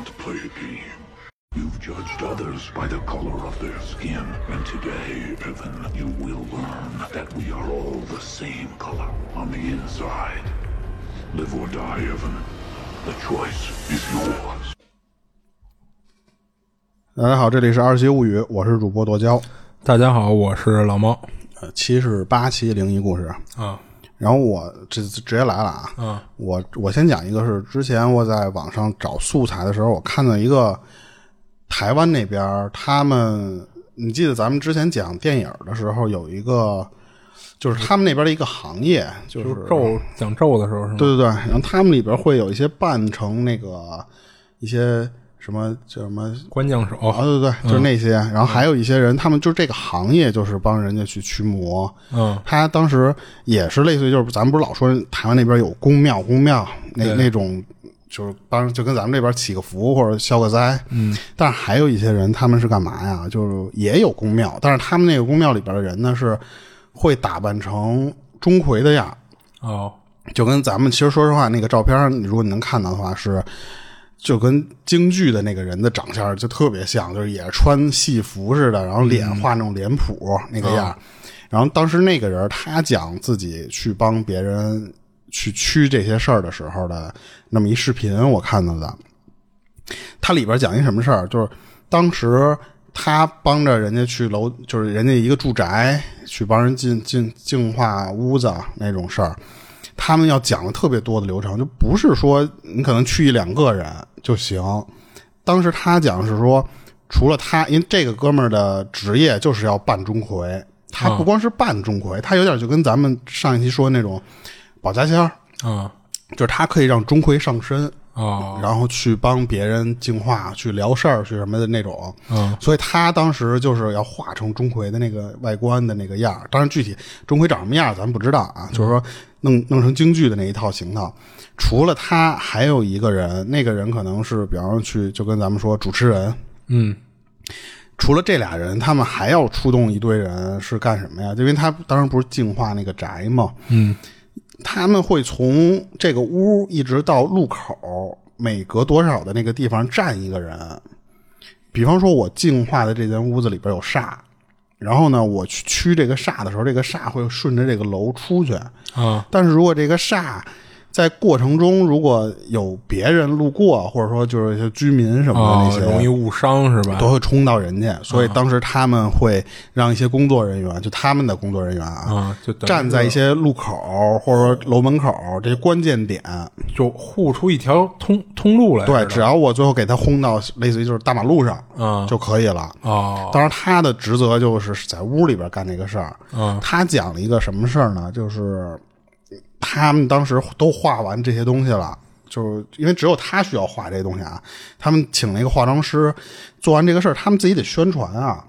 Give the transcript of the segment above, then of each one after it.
want to play a game. You've judged others by the color of their skin, and today, Evan, you will learn that we are all the same color on the inside. Live or die, Evan. The choice is yours. 大家好，这里是二七物语，我是主播剁椒。大家好，我是老猫呃，七十八期灵异故事，啊然后我这直接来了啊。嗯我我先讲一个是之前我在网上找素材的时候，我看到一个台湾那边儿他们，你记得咱们之前讲电影的时候有一个，就是他们那边的一个行业，就就是咒讲咒的时候是吗？对对对，然后他们里边会有一些扮成那个一些什么叫什么关将手啊，对对对，就是那些。然后还有一些人，他们就是这个行业，就是帮人家去驱魔。嗯他当时也是类似于，就是咱们不是老说台湾那边有宫庙，宫庙那那种，就是帮就跟咱们这边祈个福或者消个灾。嗯，但是还有一些人，他们是干嘛呀？就是也有宫庙，但是他们那个宫庙里边的人呢，是会打扮成钟馗的样。哦就跟咱们其实说实话，那个照片儿，如果你能看到的话，是就跟京剧的那个人的长相就特别像，就是也是穿戏服似的，然后脸画那种脸谱、那个样儿。然后当时那个人他讲自己去帮别人去驱这些事儿的时候的那么一视频，我看到的。他里边讲一什么事儿，就是当时他帮着人家去楼，就是人家一个住宅去帮人进进净化屋子那种事儿。他们要讲的特别多的流程，就不是说你可能去一两个人就行。当时他讲是说，除了他，因为这个哥们儿的职业就是要扮钟馗，他不光是扮钟馗，他有点就跟咱们上一期说的那种保家仙儿，啊就是他可以让钟馗上身，哦然后去帮别人净化、去聊事儿、去什么的那种。嗯所以他当时就是要化成钟馗的那个外观的那个样儿。当然，具体钟馗长什么样儿咱不知道啊，就是说弄弄成京剧的那一套行头。除了他，还有一个人，那个人可能是比方说去，就跟咱们说主持人。嗯除了这俩人，他们还要出动一堆人是干什么呀？因为他当时不是净化那个宅嘛？嗯他们会从这个屋一直到路口，每隔多少的那个地方站一个人。比方说，我净化的这间屋子里边有煞，然后呢，我去驱这个煞的时候，这个煞会顺着这个楼出去。啊但是如果这个煞在过程中如果有别人路过，或者说就是一些居民什么的哦那些，容易误伤是吧？都会冲到人家，所以当时他们会让一些工作人员，就他们的工作人员啊，啊就站在一些路口或者说楼门口这些关键点，就护出一条通通路来。对，只要我最后给他轰到类似于就是大马路上啊就可以了。哦当然，他的职责就是在屋里边干这个事儿。嗯他讲了一个什么事儿呢？就是他们当时都画完这些东西了，就是因为只有他需要画这些东西啊。他们请了一个化妆师，做完这个事儿，他们自己得宣传啊。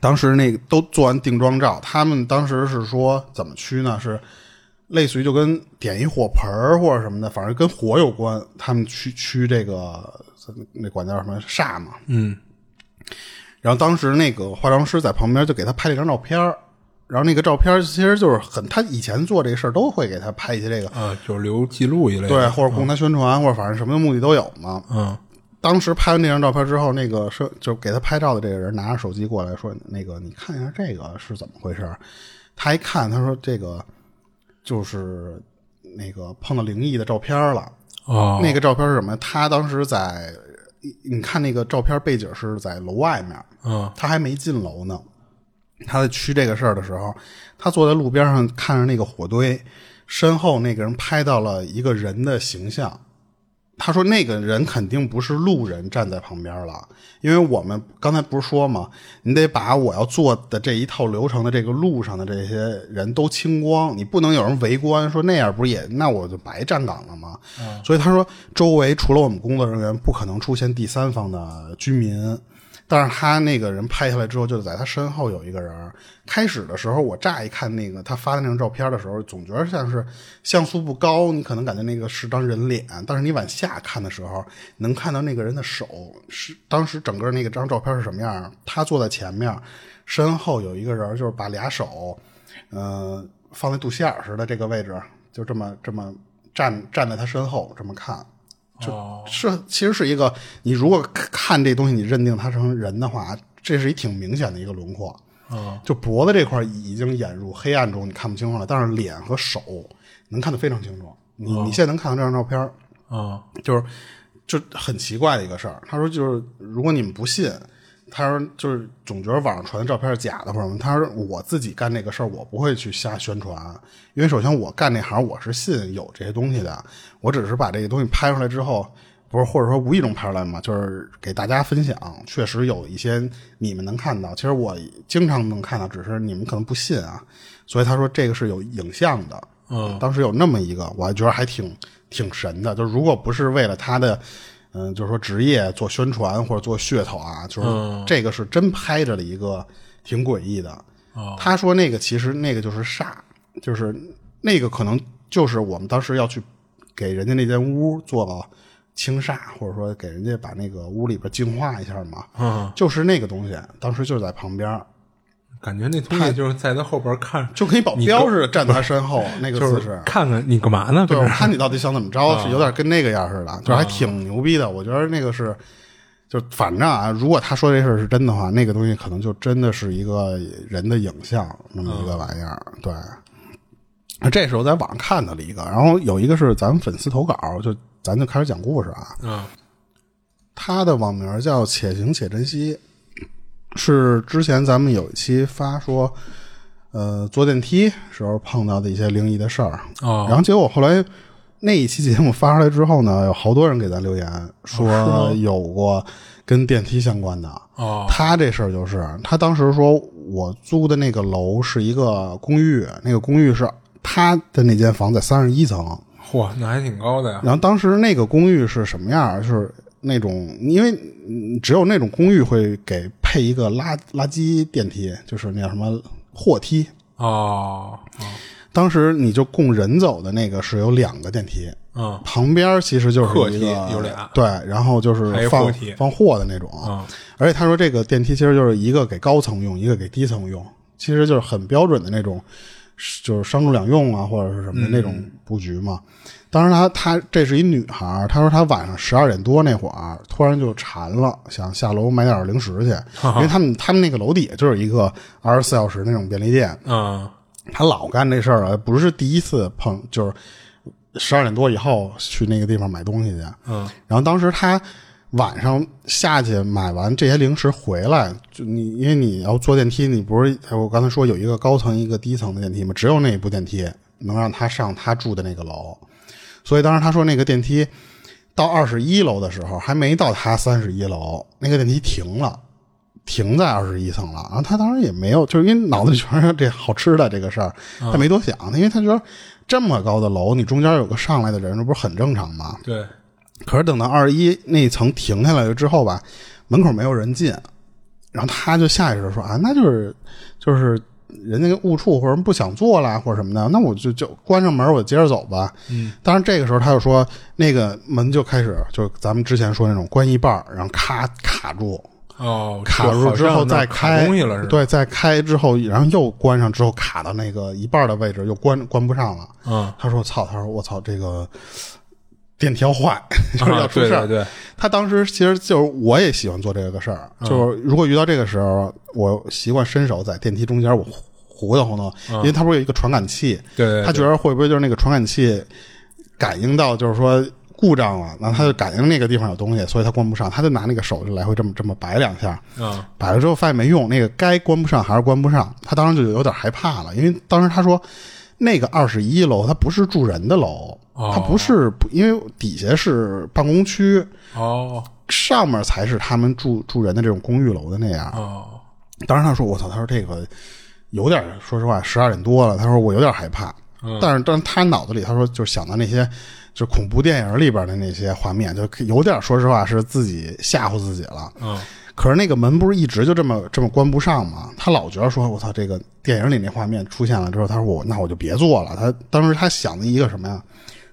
当时那个都做完定妆照，他们当时是说怎么驱呢？是类似于就跟点一火盆儿或者什么的，反正跟火有关。他们驱驱这个那管叫什么煞嘛，嗯然后当时那个化妆师在旁边就给他拍了一张照片儿然后那个照片其实就是很，他以前做这个事儿都会给他拍一些这个，啊，就是留记录一类的。对，或者供他宣传，或者反正什么目的都有嘛。嗯当时拍完那张照片之后，那个摄就给他拍照的这个人拿着手机过来说：“那个你看一下这个是怎么回事？”他一看，他说：“这个就是那个碰到灵异的照片了。哦，那个照片是什么？他当时在，你看那个照片背景是在楼外面，嗯他还没进楼呢。他在驱这个事儿的时候，他坐在路边上看着那个火堆，身后那个人拍到了一个人的形象。他说那个人肯定不是路人站在旁边了，因为我们刚才不是说嘛，你得把我要做的这一套流程的这个路上的这些人都清光，你不能有人围观，说那样不是也那我就白站岗了吗？所以他说周围除了我们工作人员，不可能出现第三方的居民。但是他那个人拍下来之后，就在他身后有一个人。开始的时候，我乍一看那个他发的那张照片的时候，总觉得像是像素不高，你可能感觉那个是张人脸。但是你往下看的时候，能看到那个人的手是当时整个那个张照片是什么样？他坐在前面，身后有一个人，就是把俩手，呃，放在肚脐眼似的这个位置，就这么这么站站在他身后这么看。就是其实是一个，你如果看这东西，你认定它成人的话，这是一挺明显的一个轮廓。啊就脖子这块已经掩入黑暗中，你看不清楚了，但是脸和手能看得非常清楚。你你现在能看到这张照片儿，啊就是就很奇怪的一个事儿。他说，就是如果你们不信，他说就是总觉得网上传的照片是假的或者什么。他说我自己干这个事儿，我不会去瞎宣传，因为首先我干这行，我是信有这些东西的，我只是把这个东西拍出来之后。不是，或者说无意中拍出来嘛，就是给大家分享。确实有一些你们能看到，其实我经常能看到，只是你们可能不信啊。所以他说这个是有影像的，嗯当时有那么一个，我还觉得还挺挺神的。就是如果不是为了他的，嗯，就是说职业做宣传或者做噱头啊，就是嗯这个是真拍着了一个挺诡异的。哦他说那个其实那个就是煞，就是那个可能就是我们当时要去给人家那间屋做了清煞，或者说给人家把那个屋里边净化一下嘛，嗯，就是那个东西，当时就是在旁边，感觉那东西就是在他后边看，就跟一保镖似的站在他身后 那个姿势。看看你干嘛呢？对，我看你到底想怎么着，是有点跟那个样似的，就是还挺牛逼的。我觉得那个是，就反正啊，如果他说这事儿是真的话，那个东西可能就真的是一个人的影像那么一个玩意儿。对，这时候在网上看到了一个，然后有一个是咱们粉丝投稿，就咱就开始讲故事啊。嗯他的网名叫“且行且珍惜”，是之前咱们有一期发说，呃，坐电梯时候碰到的一些灵异的事儿。哦然后结果后来那一期节目发出来之后呢，有好多人给咱留言说有过跟电梯相关的。哦他这事儿就是，他当时说我租的那个楼是一个公寓，那个公寓是他的那间房在三十一层，嚯，那还挺高的呀。然后当时那个公寓是什么样儿？就是那种，因为嗯只有那种公寓会给配一个垃垃圾电梯，就是那叫什么货梯。哦哦当时你就供人走的那个是有两个电梯，嗯旁边其实就是一个有俩对，然后就是放货放货的那种。嗯而且他说这个电梯其实就是一个给高层用，一个给低层用，其实就是很标准的那种，就是商住两用啊，或者是什么的那种布局嘛。当时她她这是一女孩儿，她说她晚上十二点多那会儿突然就馋了，想下楼买点零食去，因为他们他们那个楼底下就是一个二十四小时那种便利店，嗯他老干这事儿啊，不是第一次碰，就是十二点多以后去那个地方买东西去。嗯然后当时他晚上下去买完这些零食回来，就你因为你要坐电梯，你不是我刚才说有一个高层一个低层的电梯吗？只有那一部电梯能让他上他住的那个楼，所以当时他说那个电梯到二十一楼的时候还没到他三十一楼，那个电梯停了。停在二十一层了，然后他当时也没有，就是因为脑子里全是这好吃的这个事儿，他没多想，因为他觉得这么高的楼，你中间有个上来的人，这不是很正常吗？对，可是等到二十一那层停下来了之后吧，门口没有人进，然后他就下意识地说啊，那就是就是人家误触或者不想做了或者什么的，那我就就关上门，我接着走吧。嗯，当然这个时候他就说那个门就开始就咱们之前说那种关一半，然后咔卡住，哦，卡住之后再开东西了是？，对，再开之后，然后又关上之后卡到那个一半的位置，又关关不上了。嗯，他说：“操！”他说：“我操，这个电梯要坏，就是要啊出事儿。对对对，他当时其实就是我也喜欢做这个事儿，就是如果遇到这个时候，我习惯伸手在电梯中间我糊弄糊弄，因为它不是有一个传感器，对对对。他觉得会不会就是那个传感器感应到就是说故障了，然后他就感应那个地方有东西，所以他关不上，他就拿那个手就来回这么这么摆两下，嗯摆了之后发现没用，那个该关不上还是关不上，他当时就有点害怕了，因为当时他说那个二十一楼它不是住人的楼，哦它不是因为底下是办公区，哦上面才是他们住住人的这种公寓楼的那样。哦当时他说：“我操！”他说这个有点，说实话，十二点多了。他说我有点害怕，但是但是他脑子里他说就想到那些就是恐怖电影里边的那些画面，就有点说实话是自己吓唬自己了。嗯可是那个门不是一直就这么这么关不上吗？他老觉得说，我操，这个电影里那画面出现了之后，他说我那我就别做了。他当时他想的一个什么呀？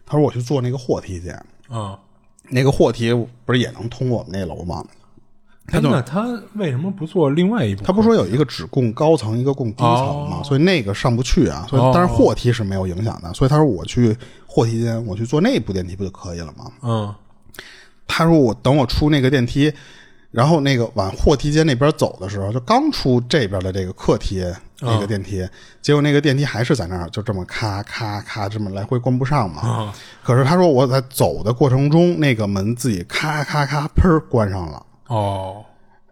他说我去做那个货梯去，嗯，那个货梯不是也能通我们那楼吗？他那他为什么不做另外一部？他不是说有一个只供高层，一个供低层吗？所以那个上不去啊。所以哦但是货梯是没有影响的。所以他说我去货梯间，我去坐那部电梯不就可以了吗？嗯他说我等我出那个电梯，然后那个往货梯间那边走的时候，就刚出这边的这个客梯那个电梯，结果那个电梯还是在那儿，就这么咔咔咔这么来回关不上嘛。啊可是他说我在走的过程中，那个门自己咔咔咔砰关上了。哦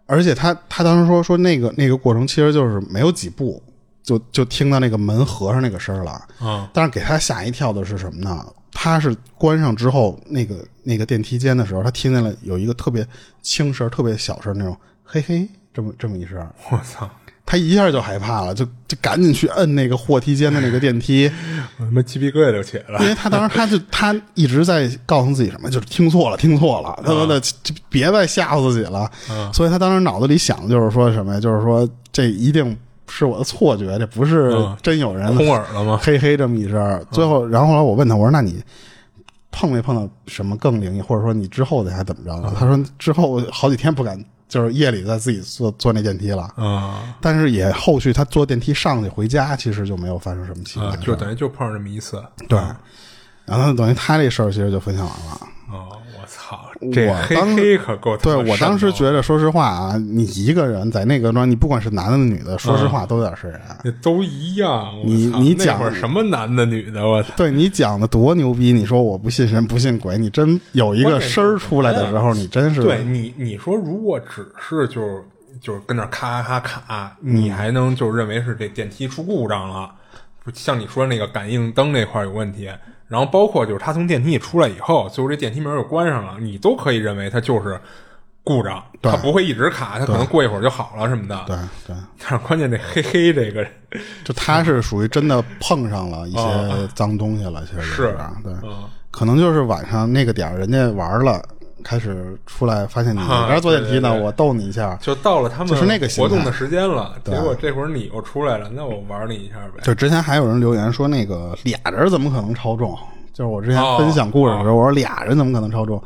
而且他他当时说说那个那个过程其实就是没有几步，就就听到那个门合上那个声儿了。啊但是给他吓一跳的是什么呢？他是关上之后，那个那个电梯间的时候，他听见了有一个特别轻声、特别小声那种嘿嘿这么这么一声，我操！他一下就害怕了，就就赶紧去摁那个货梯间的那个电梯，我他妈鸡皮疙瘩就起来了因为他当时他就他一直在告诉自己什么，就是听错了，听错了，他妈的就别再吓唬自己了。所以他当时脑子里想的就是说什么呀？就是说这一定是我的错觉，这不是嗯真有人空耳了吗？嘿嘿这么一声。最后，然后后来我问他，我说那你碰没碰到什么更灵异，或者说你之后的还怎么着了？他说之后好几天不敢，就是夜里再自己坐坐那电梯了。啊但是也后续他坐电梯上去回家，其实就没有发生什么奇怪。就等于就碰上这么一次。对，然后等于他这事儿其实就分享完了。哦，我操，这我黑当黑可够他对我当时觉得，说实话啊，你一个人在那个庄，你不管是男的女的，说实话都有点瘆人。那都一样。你你讲会什么男的女的，我操！对你讲的多牛逼！你说我不信神不信鬼，你真有一个声儿出来的时候，你真是对你，你说如果只是就是就是跟那儿咔咔咔卡，你还能就认为是这电梯出故障了，不像你说那个感应灯那块儿有问题，然后包括就是他从电梯里出来以后，最后这电梯门又关上了，你都可以认为他就是故障，对它不会一直卡，他可能过一会儿就好了什么的。对对，但是关键这黑黑这个就他是属于真的碰上了一些脏东西了，其实是对，嗯可能就是晚上那个点儿人家玩了，开始出来发现你啊这边坐电梯呢，我逗你一下，就到了他们就是那个活动的时间了，结果这会儿你又出来了，那我玩你一下呗。就之前还有人留言说，那个俩人怎么可能超重？就是我之前哦分享故事的时候，我说俩人怎么可能超重？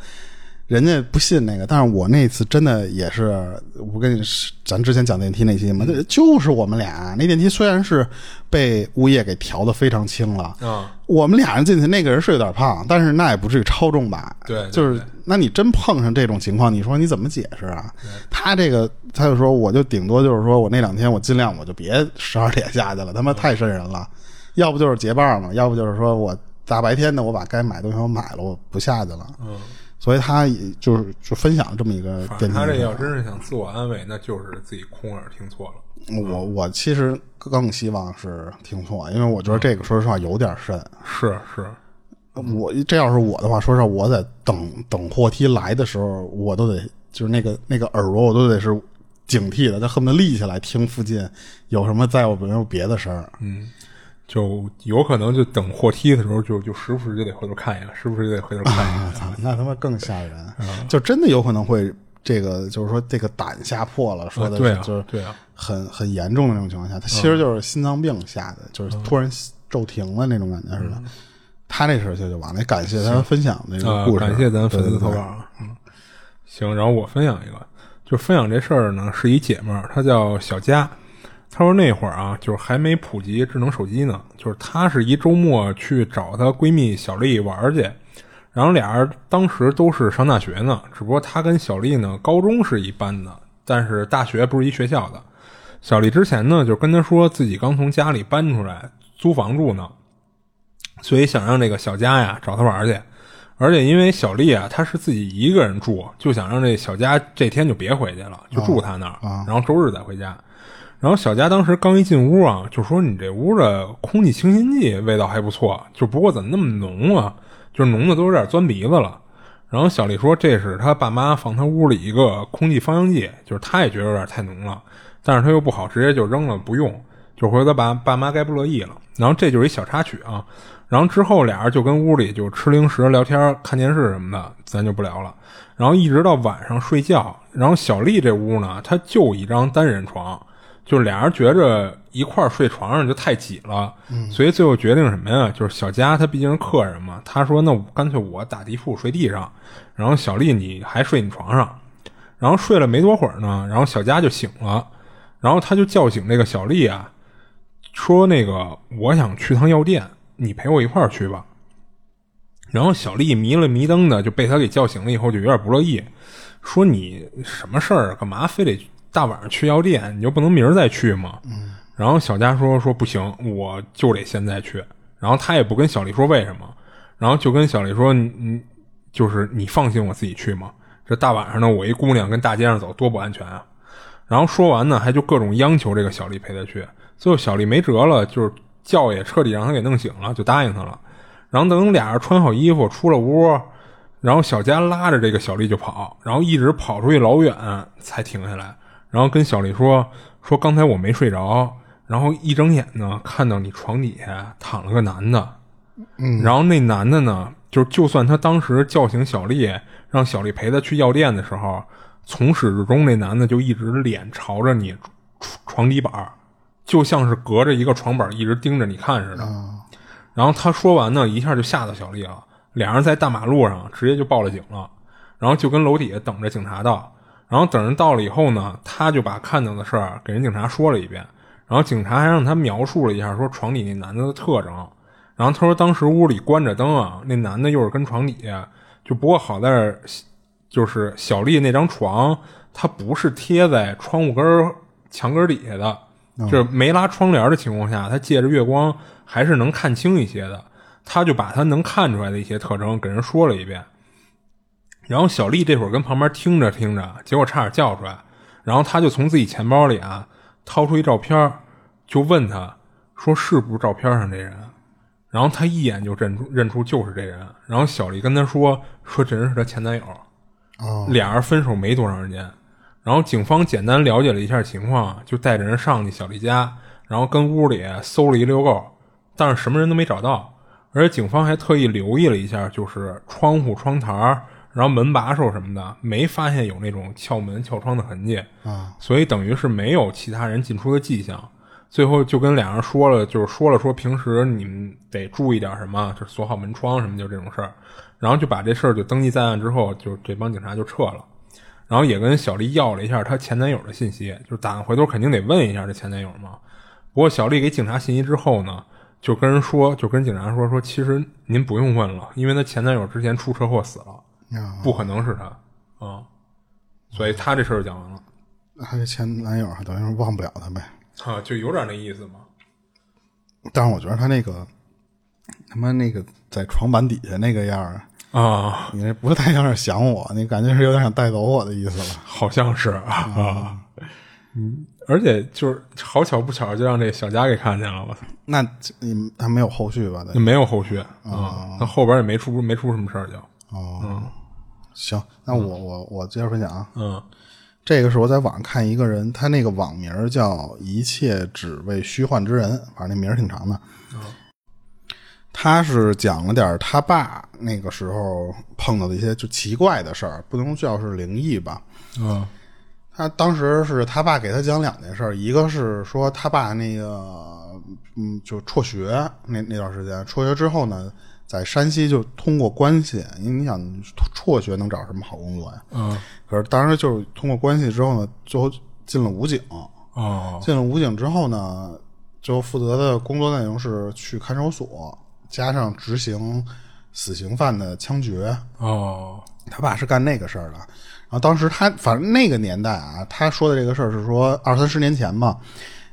人家不信那个，但是我那次真的也是，我跟你咱之前讲电梯那期嘛，这就是我们俩那电梯虽然是被物业给调的非常轻了，嗯，我们俩人进去，那个人是有点胖，但是那也不至于超重吧？对对就是那你真碰上这种情况，你说你怎么解释啊？他这个他就说，我就顶多就是说我那两天我尽量我就别十二点下去了，他妈太瘆人了。要不就是结伴嘛，要不就是说我大白天的我把该买东西我买了，我不下去了。嗯，所以他也就是就分享这么一个反电梯。他这要真是想自我安慰，那就是自己空耳听错了。我我其实更希望是听错，因为我觉得这个说实话有点深。是是，我这要是我的话，说实话，我在等等货梯来的时候，我都得就是那个那个耳朵，我都得是警惕的，他恨不得立起来听附近有什么在我没有别的声儿。就有可能就等货梯的时候就，就时不时就得回头看一眼，时不时就得回头看一眼。那他妈更吓人，就真的有可能会这个，就是说这个胆吓破了，说的就是对啊很很严重的那种情况下，他其实就是心脏病吓的，就是突然骤停了那种感觉似的。他那事儿就就完了，感谢他分享的这个啊故，事，感谢咱粉丝投稿啊。嗯，行，然后我分享一个，就分享这事儿呢，是一姐们儿，她叫小佳。她说那会儿啊，就是还没普及智能手机呢，就是她是一周末去找她闺蜜小丽玩儿去，然后俩人当时都是上大学呢，只不过她跟小丽呢高中是一班的，但是大学不是一学校的。小丽之前呢就跟她说自己刚从家里搬出来租房住呢，所以想让这个小佳呀找她玩儿去。而且因为小丽啊，她是自己一个人住，就想让这小佳这天就别回去了，就住她那儿，然后周日再回家。然后小佳当时刚一进屋啊，就说：“你这屋的空气清新剂味道还不错，就不过怎么那么浓啊？就浓的都有点钻鼻子了。”然后小丽说：“这是她爸妈放她屋里一个空气芳香剂，就是她也觉得有点太浓了，但是她又不好直接就扔了不用，就回头爸爸妈该不乐意了。然后这就是一小插曲啊。然后之后俩人就跟屋里就吃零食、聊天、看电视什么的，咱就不聊了。然后一直到晚上睡觉，然后小丽这屋呢，她就一张单人床。”就是俩人觉着一块儿睡床上就太挤了，所以最后决定什么呀？就是小佳他毕竟是客人嘛，他说那干脆我打地铺睡地上，然后小丽你还睡你床上，然后睡了没多会儿呢，然后小佳就醒了，然后他就叫醒那个小丽啊，说那个我想去趟药店，你陪我一块儿去吧。然后小丽迷了迷瞪的就被他给叫醒了，以后就有点不乐意，说你什么事儿？干嘛非得大晚上去药店？你就不能明儿再去吗？嗯。然后小佳说说不行，我就得现在去。然后他也不跟小丽说为什么，然后就跟小丽说你就是你放心我自己去吗？这大晚上的我一姑娘跟大街上走多不安全啊！然后说完呢，还就各种央求这个小丽陪他去。最后小丽没辙了，就是觉也彻底让他给弄醒了，就答应他了。然后等俩人穿好衣服出了屋，然后小佳拉着这个小丽就跑，然后一直跑出去老远才停下来，然后跟小丽说：“说刚才我没睡着，然后一睁眼呢，看到你床底下躺了个男的，嗯，然后那男的呢，就就算他当时叫醒小丽，让小丽陪他去药店的时候，从始至终那男的就一直脸朝着你床底板，就像是隔着一个床板一直盯着你看似的。”然后他说完呢，一下就吓到小丽了。俩人在大马路上直接就报了警了，然后就跟楼底下等着警察到。然后等人到了以后呢，他就把看到的事儿给人警察说了一遍。然后警察还让他描述了一下，说床底那男的的特征。然后他说当时屋里关着灯啊，那男的又是跟床底下，就不过好在就是小丽那张床，它不是贴在窗户根墙根底下的。就是没拉窗帘的情况下，他借着月光还是能看清一些的。他就把他能看出来的一些特征给人说了一遍。然后小丽这会儿跟旁边听着听着，结果差点叫出来。然后他就从自己钱包里啊掏出一照片，就问他说：“是不是照片上这人？”然后他一眼就认出认出就是这人。然后小丽跟他说：“说这人是他前男友。”哦，俩人分手没多长时间。然后警方简单了解了一下情况，就带着人上去小丽家，然后跟屋里搜了一溜够，但是什么人都没找到。而且警方还特意留意了一下，就是窗户、窗台然后门把手什么的，没发现有那种撬门、撬窗的痕迹啊。所以等于是没有其他人进出的迹象。最后就跟俩人说了，就是说了说平时你们得注意点什么，就锁好门窗什么，就这种事儿。然后就把这事儿就登记在案之后，就这帮警察就撤了。然后也跟小丽要了一下她前男友的信息，就是打算回头肯定得问一下这前男友嘛。不过小丽给警察信息之后呢，就跟人说，就跟警察说说，其实您不用问了，因为她前男友之前出车祸死了，不可能是他啊。所以他这事儿讲完了。她这前男友等于是忘不了他呗？啊，就有点那意思嘛。但是我觉得他那个他妈那个在床板底下那个样儿。啊，你那不太像是想我，你感觉是有点想带走我的意思了，好像是啊，嗯，而且就是好巧不巧就让这小佳给看见了，我操，那你还没有后续吧？没有后续啊，那后边也没出没出什么事儿就哦，行，那我我我接着分享啊，嗯，这个是我在网上看一个人，他那个网名叫一切只为虚幻之人，反正那名儿挺长的。他是讲了点他爸那个时候碰到的一些就奇怪的事儿，不能叫是灵异吧。嗯，他当时是他爸给他讲两件事，一个是说他爸那个嗯就辍学那那段时间，辍学之后呢，在山西就通过关系，因为你想辍学能找什么好工作呀？嗯，可是当时就是通过关系之后呢，最后进了武警。哦，进了武警之后呢，就负责的工作内容是去看守所。加上执行死刑犯的枪决哦，他爸是干那个事儿的。然后当时他反正那个年代啊，他说的这个事儿是说二三十年前嘛，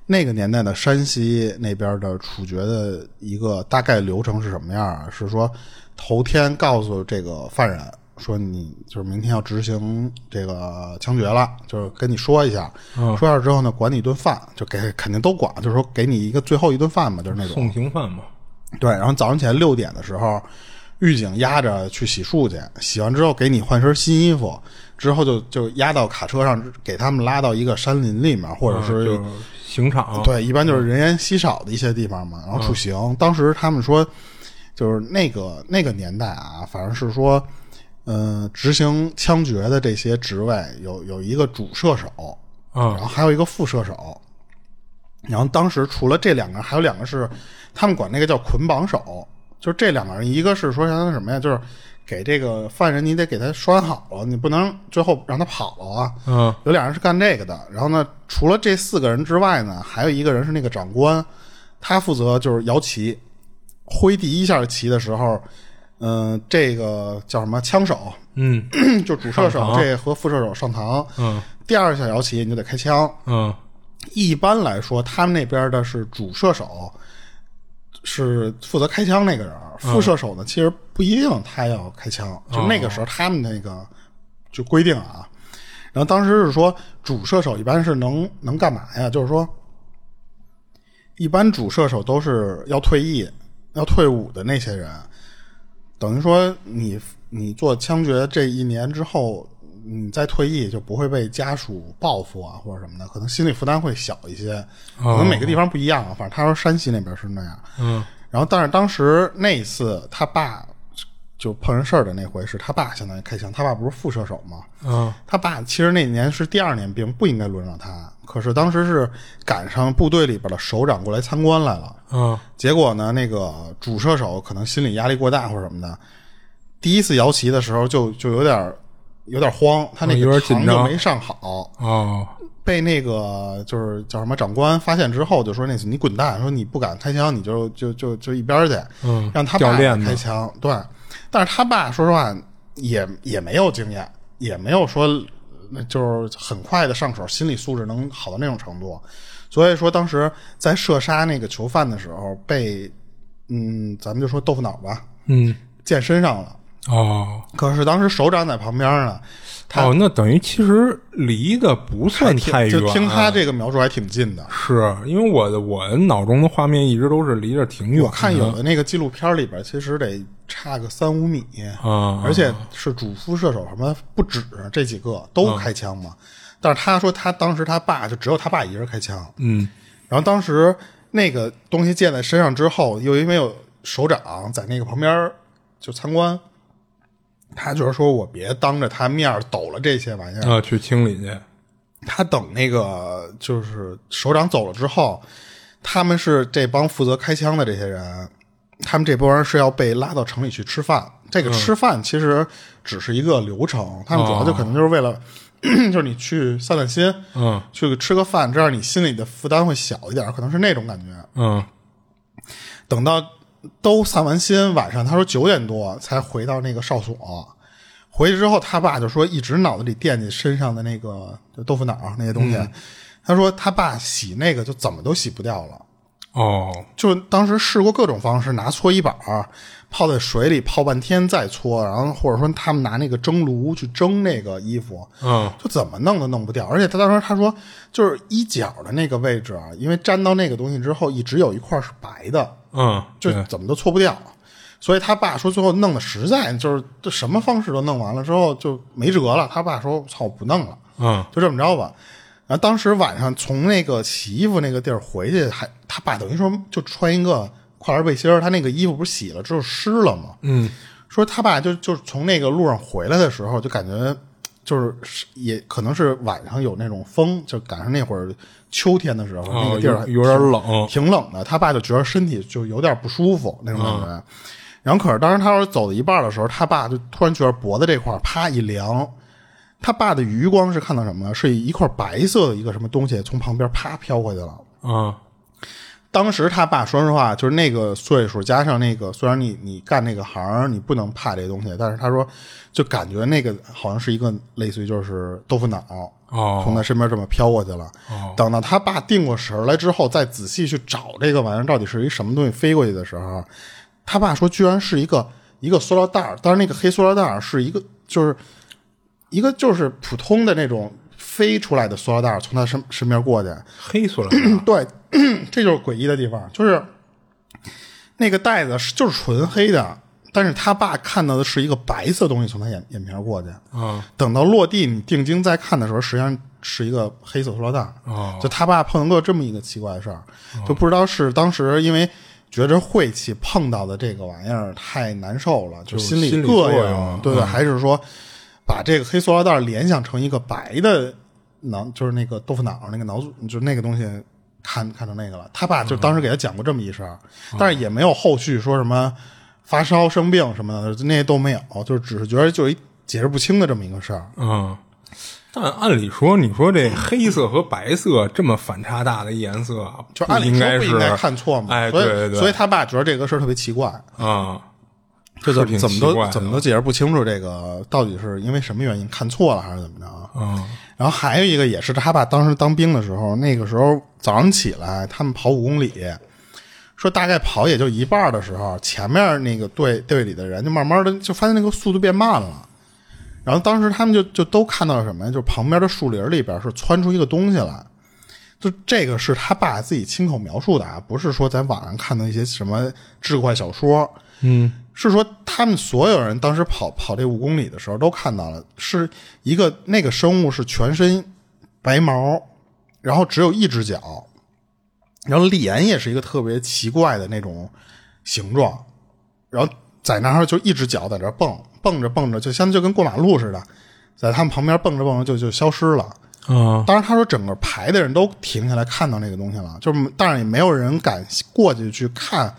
那个年代的山西那边的处决的一个大概流程是什么样啊？是说头天告诉这个犯人说你就是明天要执行这个枪决了，就是跟你说一下，说一下之后呢，管你一顿饭，就给肯定都管，就是说给你一个最后一顿饭嘛，就是那种送行饭嘛。对，然后早上起来六点的时候，狱警押着去洗漱去，洗完之后给你换身新衣服，之后就就压到卡车上，给他们拉到一个山林里面，或者是刑场。对，一般就是人烟稀少的一些地方嘛，然后处刑。当时他们说，就是那个那个年代啊，反正是说，嗯，执行枪决的这些职位有有一个主射手，然后还有一个副射手。然后当时除了这两个，还有两个是，他们管那个叫捆绑手，就是这两个人，一个是说相当于什么呀？就是给这个犯人，你得给他拴好了，你不能最后让他跑了啊。嗯，有俩人是干这个的。然后呢，除了这四个人之外呢，还有一个人是那个长官，他负责就是摇旗，挥第一下旗的时候，嗯、这个叫什么枪手，嗯 就主射手这和副射手上膛。嗯第二下摇旗你就得开枪。嗯一般来说，他们那边的是主射手，是负责开枪那个人，副射手呢，其实不一定他要开枪，就那个时候他们那个就规定啊。然后当时是说，主射手一般是能能干嘛呀？就是说，一般主射手都是要退役、要退伍的那些人，等于说你你做枪决这一年之后，你再退役就不会被家属报复啊或者什么的，可能心理负担会小一些。可能每个地方不一样啊，反正他说山西那边是那样。嗯然后，但是当时那一次他爸就碰上事儿的那回是他爸相当于开枪，他爸不是副射手嘛？嗯他爸其实那年是第二年兵，不应该轮上他，可是当时是赶上部队里边的首长过来参观来了，嗯结果呢，那个主射手可能心理压力过大或者什么的，第一次摇旗的时候就就有点有点慌，他那个膛就没上好，哦。被那个就是叫什么长官发现之后，就说那次你滚蛋，说你不敢开枪，你就就就就一边去，嗯让他爸开枪，对，但是他爸说实话也也没有经验，也没有说就是很快的上手，心理素质能好到那种程度，所以说当时在射杀那个囚犯的时候被，嗯，咱们就说豆腐脑吧，嗯。溅身上了，哦可是当时首长在旁边呢，他哦，那等于其实离得不算太远，就听他这个描述还挺近的。是因为我的我脑中的画面一直都是离着挺远的。我看有的那个纪录片里边，其实得差个三五米，啊，而且是主副射手什么不止这几个都开枪嘛。但是他说他当时他爸就只有他爸一人开枪，嗯然后当时那个东西溅在身上之后，又因为有首长在那个旁边就参观，他就是说我别当着他面抖了这些玩意儿，啊，去清理去。他等那个就是首长走了之后，他们是这帮负责开枪的这些人，他们这波人是要被拉到城里去吃饭。这个吃饭其实只是一个流程，他们主要就可能就是为了，就是你去散散心，嗯去吃个饭，这样你心里的负担会小一点，可能是那种感觉。嗯等到都散完心，晚上他说九点多才回到那个哨所。回去之后，他爸就说一直脑子里惦记身上的那个就豆腐脑那些东西。他说他爸洗那个就怎么都洗不掉了，哦就当时试过各种方式，拿搓衣板儿泡在水里泡半天再搓，然后或者说他们拿那个蒸炉去蒸那个衣服，嗯就怎么弄都弄不掉。而且他当时他说，就是衣角的那个位置啊，因为沾到那个东西之后，一直有一块是白的。嗯，就怎么都搓不掉。所以他爸说，最后弄的实在就是这什么方式都弄完了之后就没辙了。他爸说：“操，我不弄了，嗯就这么着吧。”然后当时晚上从那个洗衣服那个地儿回去，还他爸等于说就穿一个跨栏背心儿，他那个衣服不是洗了之后湿了吗？嗯说他爸就就从那个路上回来的时候，就感觉就是也可能是晚上有那种风，就赶上那会儿秋天的时候，那哦个地儿有有点冷挺冷的。他爸就觉得身体就有点不舒服那种感觉。然后可是当时他说走到一半的时候，他爸就突然觉得脖子这块啪一凉。他爸的余光是看到什么呢？是一块白色的一个什么东西从旁边啪飘过去了。啊当时他爸说实话，就是那个岁数，加上那个，虽然你你干那个行，你不能怕这东西，但是他说，就感觉那个好像是一个类似于就是豆腐脑，哦从他身边这么飘过去了。哦等到他爸定过神儿来之后，再仔细去找这个玩意儿到底是一什么东西飞过去的时候，他爸说居然是一个一个塑料袋儿，但是那个黑塑料袋儿是一个就是一个就是普通的那种飞出来的塑料袋从他身身边过去，黑塑料袋 对，这就是诡异的地方，就是那个袋子是就是纯黑的，但是他爸看到的是一个白色东西从他眼眼皮过去。啊。等到落地，你定睛再看的时候，实际上是一个黑色塑料袋。哦。就他爸碰过这么一个奇怪的事儿，就不知道是当时因为觉着晦气碰到的这个玩意儿太难受了，就心里作用对对，嗯。还是说把这个黑塑料袋联想成一个白的脑，就是那个豆腐脑那个脑组，就那个东西。看看成那个了，他爸就当时给他讲过这么一事儿，但是也没有后续说什么发烧生病什么的，那些都没有，就只是觉得就是一解释不清的这么一个事儿。嗯。但按理说，你说这黑色和白色这么反差大的颜色，就按理说不应该看错嘛，哎，所以对对对，所以他爸觉得这个事儿特别奇怪。啊就怎么都怎么都解释不清楚这个到底是因为什么原因看错了还是怎么着啊？嗯然后还有一个也是他爸当时当兵的时候，那个时候早上起来他们跑五公里，说大概跑也就一半的时候，前面那个队队里的人就慢慢的就发现那个速度变慢了。然后当时他们就就都看到了什么呀？就旁边的树林里边是窜出一个东西来，就这个是他爸自己亲口描述的啊，不是说在网上看的一些什么志怪小说。嗯是说他们所有人当时跑跑这五公里的时候都看到了，是一个那个生物是全身白毛，然后只有一只脚，然后脸也是一个特别奇怪的那种形状，然后在那儿就一只脚在这儿蹦蹦着蹦着，就相当就跟过马路似的，在他们旁边蹦着蹦着就就消失了。啊当然，他说整个排的人都停下来看到那个东西了，就是当然也没有人敢过去去看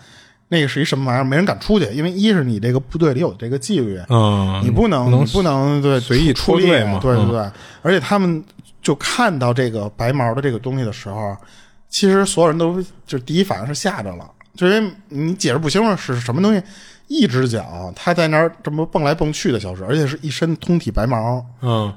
那个是一什么玩意儿，没人敢出去，因为一是你这个部队里有这个纪律，嗯，你不能不能对随意出脱队嘛嗯出力对对对，而且他们就看到这个白毛的这个东西的时候，其实所有人都就第一反应是吓着了，就因为你解释不清楚是什么东西，一只脚它在那儿这么蹦来蹦去的消失，而且是一身通体白毛，嗯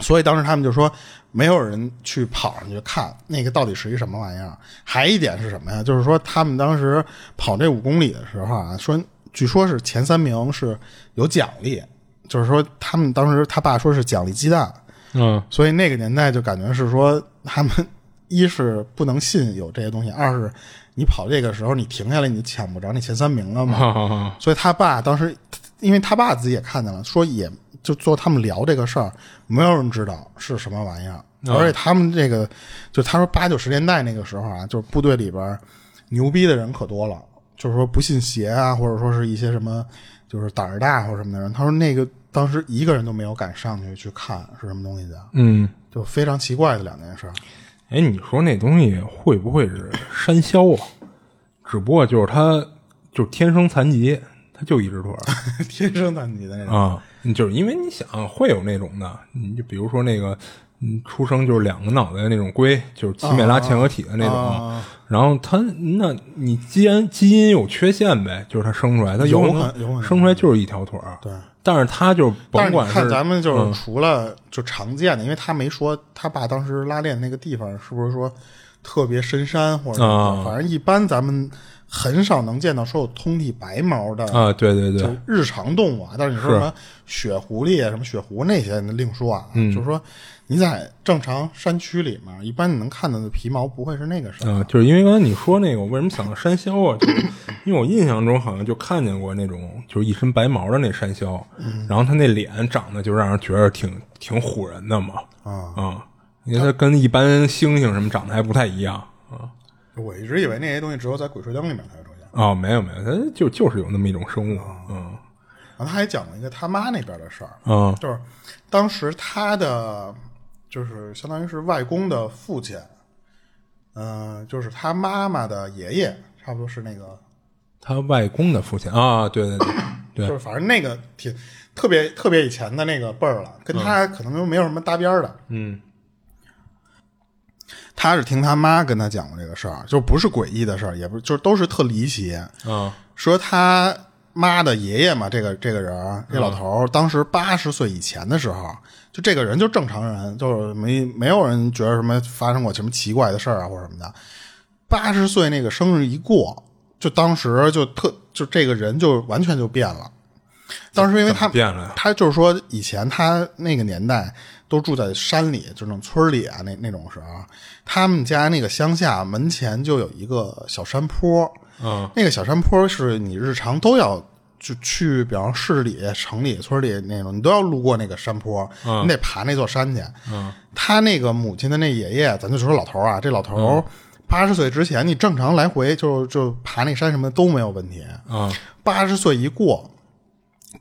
所以当时他们就说，没有人去跑上去看那个到底是一什么玩意儿。还一点是什么呀？就是说他们当时跑这五公里的时候啊，说据说是前三名是有奖励，就是说他们当时他爸说是奖励鸡蛋，嗯所以那个年代就感觉是说他们 一是不能信有这些东西，二是你跑这个时候你停下来你就抢不着那前三名了嘛。啊所以他爸当时，因为他爸自己也看见了，说也就做他们聊这个事儿，没有人知道是什么玩意儿，而且他们这个，就他说八九十年代那个时候啊，就是部队里边牛逼的人可多了，就是说不信邪啊，或者说是一些什么，就是胆儿大或者什么的人，他说那个当时一个人都没有敢上去去看是什么东西的，嗯，就非常奇怪的两件事。儿。哎，你说那东西会不会是山魈啊？只不过就是他就是天生残疾，他就一只腿儿。天生残疾的那种，啊，就是因为你想会有那种的，你就比如说那个。嗯，出生就是两个脑袋的那种龟，就是奇美拉嵌合体的那种。啊然后它，那你既然基因有缺陷呗，就是它生出来，它有可可能生出来就是一条腿儿。对，但是它就甭管你看咱们就是嗯除了就常见的，因为他没说他爸当时拉练那个地方是不是说特别深山或者什么反正一般咱们很少能见到说有通体白毛的啊，对对对就，日常动物啊。但是你说什么雪狐狸啊、什么雪狐那些那另说啊，嗯就是说你在正常山区里面，一般你能看到的皮毛不会是那个就是因为刚才你说那个，我为什么想到山魈啊？就是 因为我印象中好像就看见过那种就是一身白毛的那山魈，嗯然后他那脸长得就让人觉得挺挺唬人的嘛，啊啊，因为他跟一般猩猩什么长得还不太一样啊。我一直以为那些东西只有在《鬼吹灯》里面才会出现。哦，没有没有，它就就是有那么一种生物，嗯。然后他还讲了一个他妈那边的事儿，嗯。就是当时他的就是相当于是外公的父亲，嗯、就是他妈妈的爷爷，差不多是那个，他外公的父亲啊，对对对对，就是反正那个挺特别特别以前的那个辈儿了，跟他可能就没有什么搭边儿的。嗯他是听他妈跟他讲过这个事儿，就不是诡异的事儿，也不就是都是特离奇。嗯说他妈的爷爷嘛，这个这个人儿，这老头儿，当时八十岁以前的时候，就这个人就正常人，就是没没有人觉得什么发生过什么奇怪的事儿啊或者什么的。八十岁那个生日一过，就当时就特就这个人就完全就变了。当时因为他变了他就是说以前他那个年代都住在山里，就那种村里啊，那那种时候，他们家那个乡下门前就有一个小山坡，嗯。那个小山坡是你日常都要就去，比方市里、城里、村里那种，你都要路过那个山坡，嗯。你得爬那座山去。嗯。他那个母亲的那爷爷，咱就说老头啊，这老头八十岁之前，你正常来回就就爬那山什么的都没有问题。啊八十岁一过，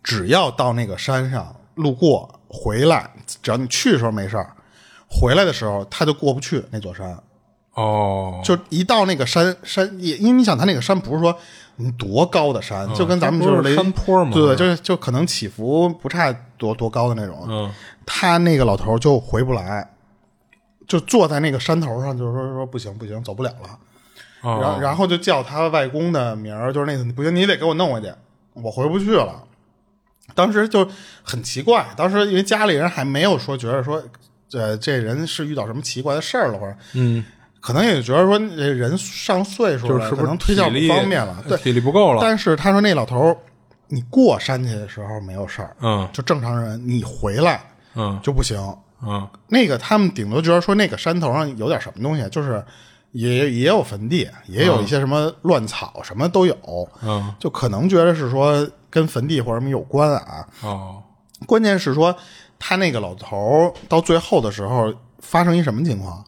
只要到那个山上路过回来，只要你去的时候没事儿，回来的时候他就过不去那座山。哦，就一到那个山山，也因为你想，他那个山不是说你多高的山，就跟咱们就是雷山坡嘛对对，就是就可能起伏不差多多高的那种。嗯他那个老头就回不来，就坐在那个山头上，就是说说不行不行，走不了了。然后哦然后就叫他外公的名儿，就是那个不行，你得给我弄回去，我回不去了。当时就很奇怪，当时因为家里人还没有说觉得说，呃，这人是遇到什么奇怪的事儿了，或者嗯，可能也觉得说这人上岁数了，可能推销不方便了，对，体力不够了？但是他说那老头儿，你过山去的时候没有事儿，嗯就正常人，你回来嗯就不行。嗯那个他们顶多觉得说那个山头上有点什么东西，就是也也有坟地，也有一些什么乱草，什么都有，嗯就可能觉得是说跟坟地或者什么有关啊。哦关键是说他那个老头儿到最后的时候发生一什么情况？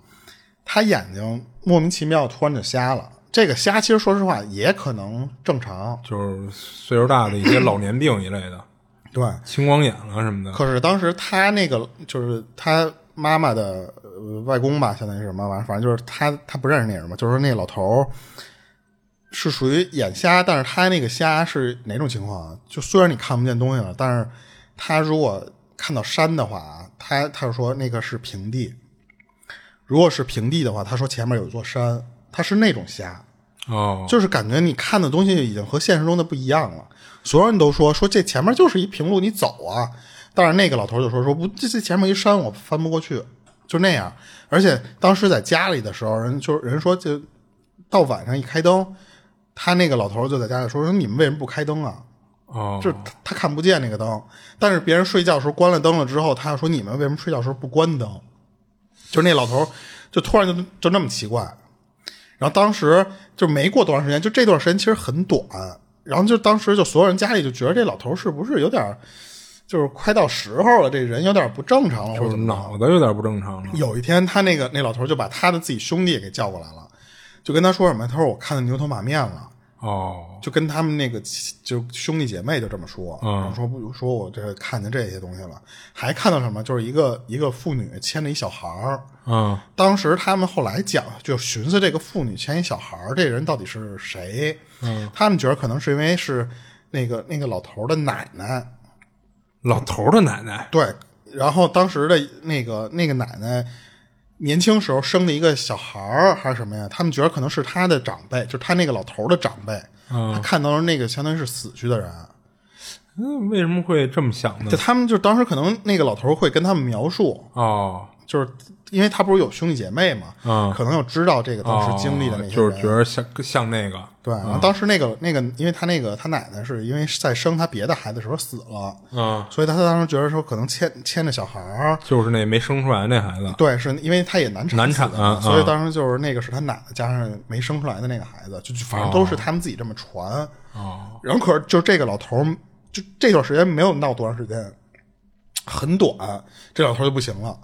他眼睛莫名其妙突然就瞎了。这个瞎其实说实话也可能正常，就是岁数大的一些老年病一类的，对。青光眼了什么的。可是当时他那个就是他妈妈的、呃、外公吧，相当于是什么玩意儿，反正就是他他不认识那人嘛，就是说那老头儿是属于眼瞎，但是他那个瞎是哪种情况啊？就虽然你看不见东西了，但是他如果看到山的话啊，他他就说那个是平地。如果是平地的话，他说前面有一座山，他是那种瞎。哦，就是感觉你看的东西已经和现实中的不一样了。所有人都说说这前面就是一平路，你走啊。但是那个老头就说说不，这这前面一山我翻不过去，就那样。而且当时在家里的时候，人就是人说就到晚上一开灯，他那个老头就在家里说说你们为什么不开灯啊？哦，就是他他看不见那个灯，但是别人睡觉的时候关了灯了之后，他说你们为什么睡觉的时候不关灯？就是那老头就突然就就那么奇怪，然后当时就没过多长时间，就这段时间其实很短，然后就当时就所有人家里就觉得这老头是不是有点就是快到时候了，这人有点不正常了，或就是者怎么着脑子有点不正常了。有一天，他那个那老头就把他的自己兄弟给叫过来了，就跟他说什么？他说我看到牛头马面了。哦，就跟他们那个就兄弟姐妹就这么说，嗯然后说不说我这看见这些东西了，还看到什么？就是一个一个妇女牵着一小孩儿。嗯当时他们后来讲，就寻思这个妇女牵一小孩儿，这人到底是谁？嗯，他们觉得可能是因为是那个那个老头儿的奶奶，老头儿的奶奶。对。然后当时的那个那个奶奶年轻时候生的一个小孩儿还是什么呀？他们觉得可能是他的长辈，就是他那个老头儿的长辈。嗯他看到了那个相当于是死去的人，嗯，为什么会这么想呢就？他们就当时可能那个老头儿会跟他们描述，哦就是因为他不是有兄弟姐妹嘛，嗯可能有知道这个当时经历的那些人，哦就是觉得像像那个。对。然后当时那个那个，因为他那个他奶奶是因为在生他别的孩子的时候死了，嗯，所以他当时觉得说可能牵牵着小孩儿，就是那没生出来那孩子。对，是因为他也难产难产啊所以当时就是那个是他奶奶加上没生出来的那个孩子，就就反正都是他们自己这么传。哦，然后可是就这个老头儿，就这段时间没有闹多长时间，很短，这老头儿就不行了。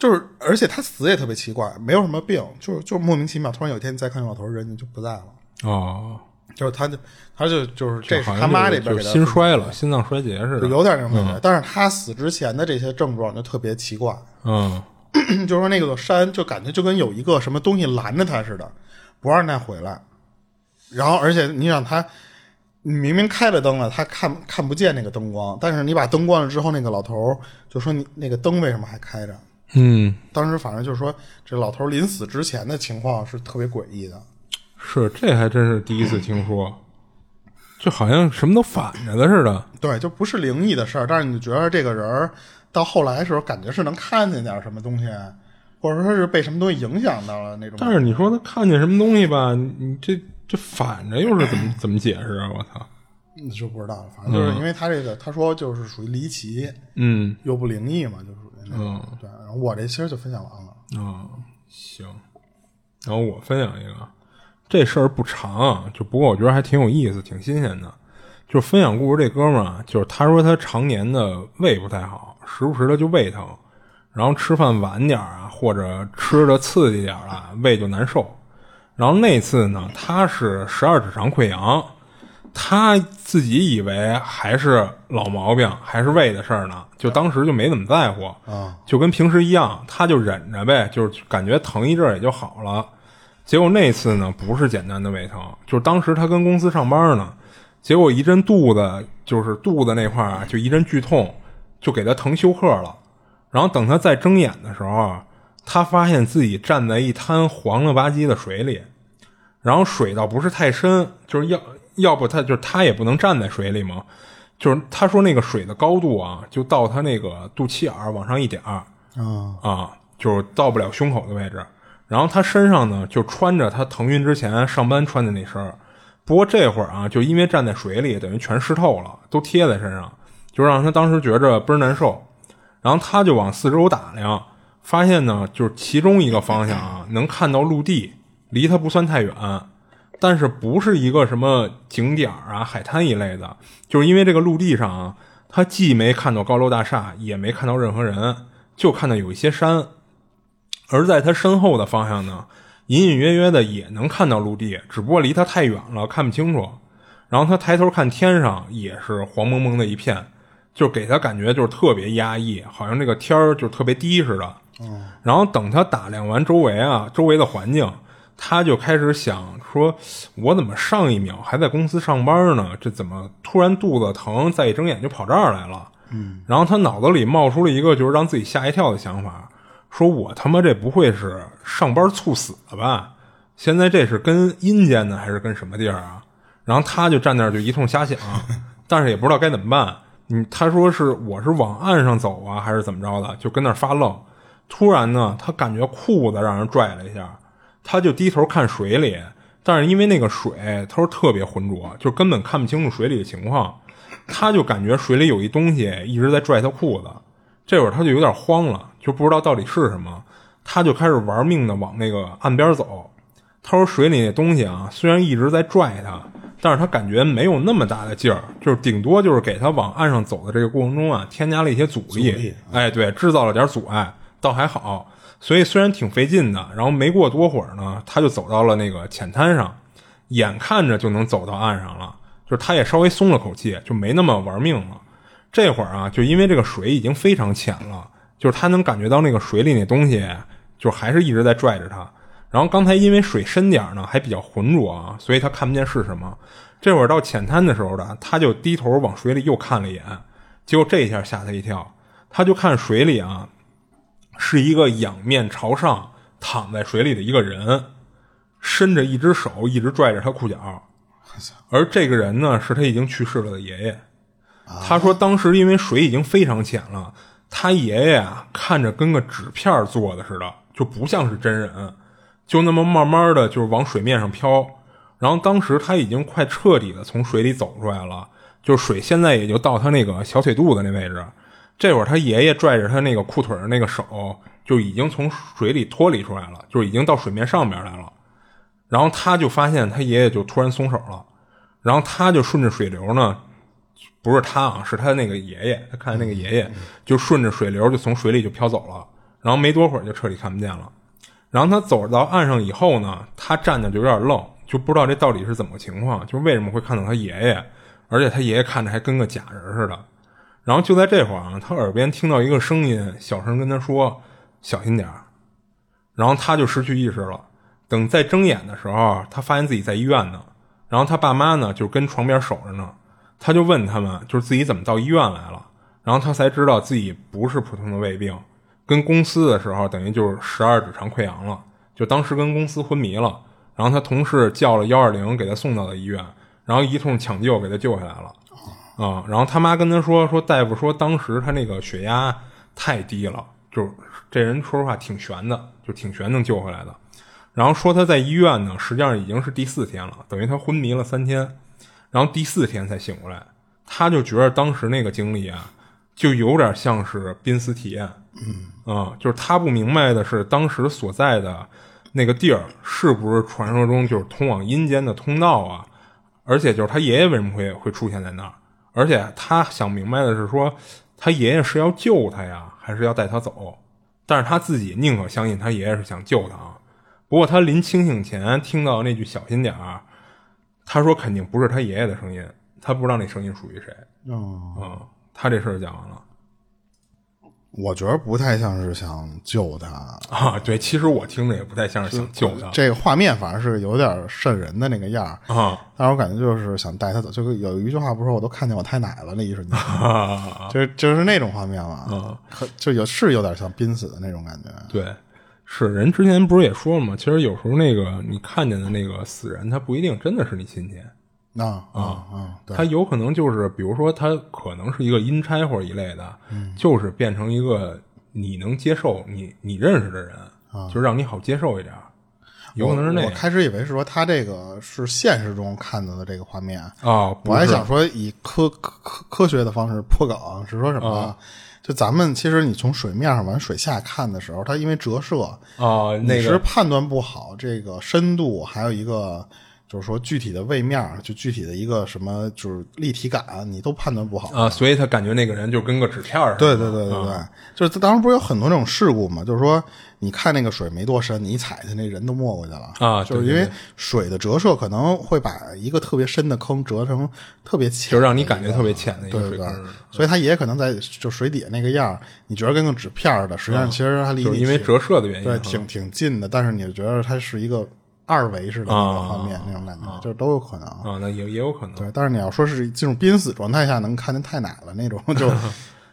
就是，而且他死也特别奇怪，没有什么病，就是就是莫名其妙，突然有一天你再看这老头儿，人就不在了。哦，就是他就他就就是这他妈这边给他心衰了，心脏衰竭似的。有点那种感觉。但是他死之前的这些症状就特别奇怪，嗯 就是说那个山就感觉就跟有一个什么东西拦着他似的，不让他回来。然后，而且你想他，你明明开了灯了，他看看不见那个灯光，但是你把灯关了之后，那个老头儿就说你那个灯为什么还开着？嗯，当时反正就是说，这老头儿临死之前的情况是特别诡异的。是这还真是第一次听说，就好像什么都反着的似的。对，就不是灵异的事儿，但是你觉得这个人儿到后来的时候，感觉是能看见点什么东西，或者说是被什么东西影响到了那种。但是你说他看见什么东西吧，你这这反着又是怎么 怎么解释啊？我操！你就不知道了，反正就是因为他这个，他说就是属于离奇嗯又不灵异嘛，就属于那种。对，然后我这其实就分享完了。啊、行。然后我分享一个，这事儿不长啊，就不过我觉得还挺有意思，挺新鲜的。就是分享故事这哥们儿啊，就是他说他常年的胃不太好，时不时的就胃疼，然后吃饭晚点儿啊，或者吃的刺激点儿啊，胃就难受。然后那次呢，他是十二指肠溃疡，他自己以为还是老毛病，还是胃的事儿呢，就当时就没怎么在乎啊，就跟平时一样，他就忍着呗，就是感觉疼一阵儿也就好了。结果那次呢，不是简单的胃疼，就是当时他跟公司上班呢，结果一阵肚子，就是肚子那块儿啊，就一阵剧痛，就给他疼休克了。然后等他再睁眼的时候，他发现自己站在一滩黄了吧唧的水里，然后水倒不是太深，就是要要不他就是他也不能站在水里嘛。就是他说那个水的高度啊，就到他那个肚脐眼儿往上一点儿啊啊，就是到不了胸口的位置。然后他身上呢就穿着他腾云之前上班穿的那身儿，不过这会儿啊，就因为站在水里，等于全湿透了，都贴在身上，就让他当时觉着倍儿难受。然后他就往四周打量，发现呢，就是其中一个方向啊，能看到陆地，离他不算太远。但是不是一个什么景点啊、海滩一类的，就是因为这个陆地上啊，他既没看到高楼大厦，也没看到任何人，就看到有一些山。而在他身后的方向呢，隐隐约约的也能看到陆地，只不过离他太远了，看不清楚。然后他抬头看天上，也是黄蒙蒙的一片，就给他感觉就是特别压抑，好像这个天儿就特别低似的。然后等他打量完周围啊，周围的环境。他就开始想说：“我怎么上一秒还在公司上班呢？这怎么突然肚子疼，再一睁眼就跑这儿来了？”嗯，然后他脑子里冒出了一个就是让自己吓一跳的想法，说：“我他妈这不会是上班猝死了吧？现在这是跟阴间呢，还是跟什么地儿啊？”然后他就站那儿就一通瞎想，但是也不知道该怎么办。嗯，他说是我是往岸上走啊，还是怎么着的？就跟那儿发愣。突然呢，他感觉裤子让人拽了一下。他就低头看水里，但是因为那个水，他说特别浑浊，就根本看不清楚水里的情况。他就感觉水里有一东西一直在拽他裤子，这会儿他就有点慌了，就不知道到底是什么。他就开始玩命的往那个岸边走。他说水里那东西啊，虽然一直在拽他，但是他感觉没有那么大的劲儿，就是顶多就是给他往岸上走的这个过程中啊，添加了一些阻力。哎，对，制造了点阻碍，倒还好。所以虽然挺费劲的，然后没过多会儿呢，他就走到了那个浅滩上，眼看着就能走到岸上了，就是他也稍微松了口气，就没那么玩命了。这会儿啊，就因为这个水已经非常浅了，就是他能感觉到那个水里那东西，就还是一直在拽着他。然后刚才因为水深点呢，还比较浑浊啊，所以他看不见是什么。这会儿到浅滩的时候呢，他就低头往水里又看了一眼，结果这一下吓他一跳，他就看水里啊。是一个仰面朝上躺在水里的一个人，伸着一只手一直拽着他裤脚，而这个人呢是他已经去世了的爷爷。他说当时因为水已经非常浅了，他爷爷啊看着跟个纸片做的似的，就不像是真人，就那么慢慢的就是往水面上飘。然后当时他已经快彻底的从水里走出来了，就水现在也就到他那个小腿肚子那位置。这会儿，他爷爷拽着他那个裤腿的那个手，就已经从水里脱离出来了，就已经到水面上边来了。然后他就发现他爷爷就突然松手了，然后他就顺着水流呢，不是他啊，是他那个爷爷，他看见那个爷爷就顺着水流就从水里就飘走了，然后没多会儿就彻底看不见了。然后他走到岸上以后呢，他站着就有点愣，就不知道这到底是怎么个情况，就是为什么会看到他爷爷，而且他爷爷看着还跟个假人似的。然后就在这会儿啊，他耳边听到一个声音，小声跟他说：“小心点儿。”然后他就失去意识了。等再睁眼的时候，他发现自己在医院呢。然后他爸妈呢就跟床边守着呢。他就问他们，就是自己怎么到医院来了。然后他才知道自己不是普通的胃病，跟公司的时候等于就是十二指肠溃疡了。就当时跟公司昏迷了，然后他同事叫了幺二零给他送到了医院，然后一通抢救给他救下来了。啊，然后他妈跟他说说，大夫说当时他那个血压太低了，就这人说实话挺悬的，就挺悬能救回来的。然后说他在医院呢，实际上已经是第四天了，等于他昏迷了三天，然后第四天才醒过来。他就觉得当时那个经历啊，就有点像是濒死体验。嗯，啊，就是他不明白的是，当时所在的那个地儿是不是传说中就是通往阴间的通道啊？而且就是他爷爷为什么会会出现在那儿？而且他想明白的是，说他爷爷是要救他呀，还是要带他走？但是他自己宁可相信他爷爷是想救他啊。不过他临清醒前听到那句“小心点儿”，他说肯定不是他爷爷的声音，他不知道那声音属于谁。嗯，他这事儿讲完了。我觉得不太像是想救他啊，对，其实我听着也不太像是想救他。这个画面反而是有点瘆人的那个样儿啊，但是我感觉就是想带他走，就有一句话不是说我都看见我太奶了那一瞬间，就就是那种画面嘛，就有是有点像濒死的那种感觉。对，是人之前不是也说了吗？其实有时候那个你看见的那个死人，他不一定真的是你亲戚。啊啊啊，他有可能就是，比如说，他可能是一个阴差或者一类的，嗯就是变成一个你能接受、你你认识的人，就让你好接受一点儿，有可能是那我我开始以为是说他这个是现实中看到的这个画面，啊。我还想说以科科科科学的方式破梗，是说什么？啊就咱们其实你从水面上往水下看的时候，它因为折射，啊，那你是个判断不好这个深度，还有一个就是说具体的位面，就具体的一个什么就是立体感，你都判断不好。啊，所以他感觉那个人就跟个纸片儿似的。对对对对对，就是当时不是有很多这种事故嘛？就是说，你看那个水没多深，你一踩下那人都没过去了啊就是因为水的折射可能会把一个特别深的坑折成特别浅，就让你感觉特别浅的一对对对个水坑，，所以它也可能在就水底下那个样儿，你觉得跟个纸片儿似的，实际上其实它离你挺就是因为折射的原因。对，啊挺挺近的，但是你觉得它是一个二维式的那个画面那种感觉，就是都有可能。啊，那也也有可能。对，但是你要说是进入濒死状态下能看见太奶了那种，就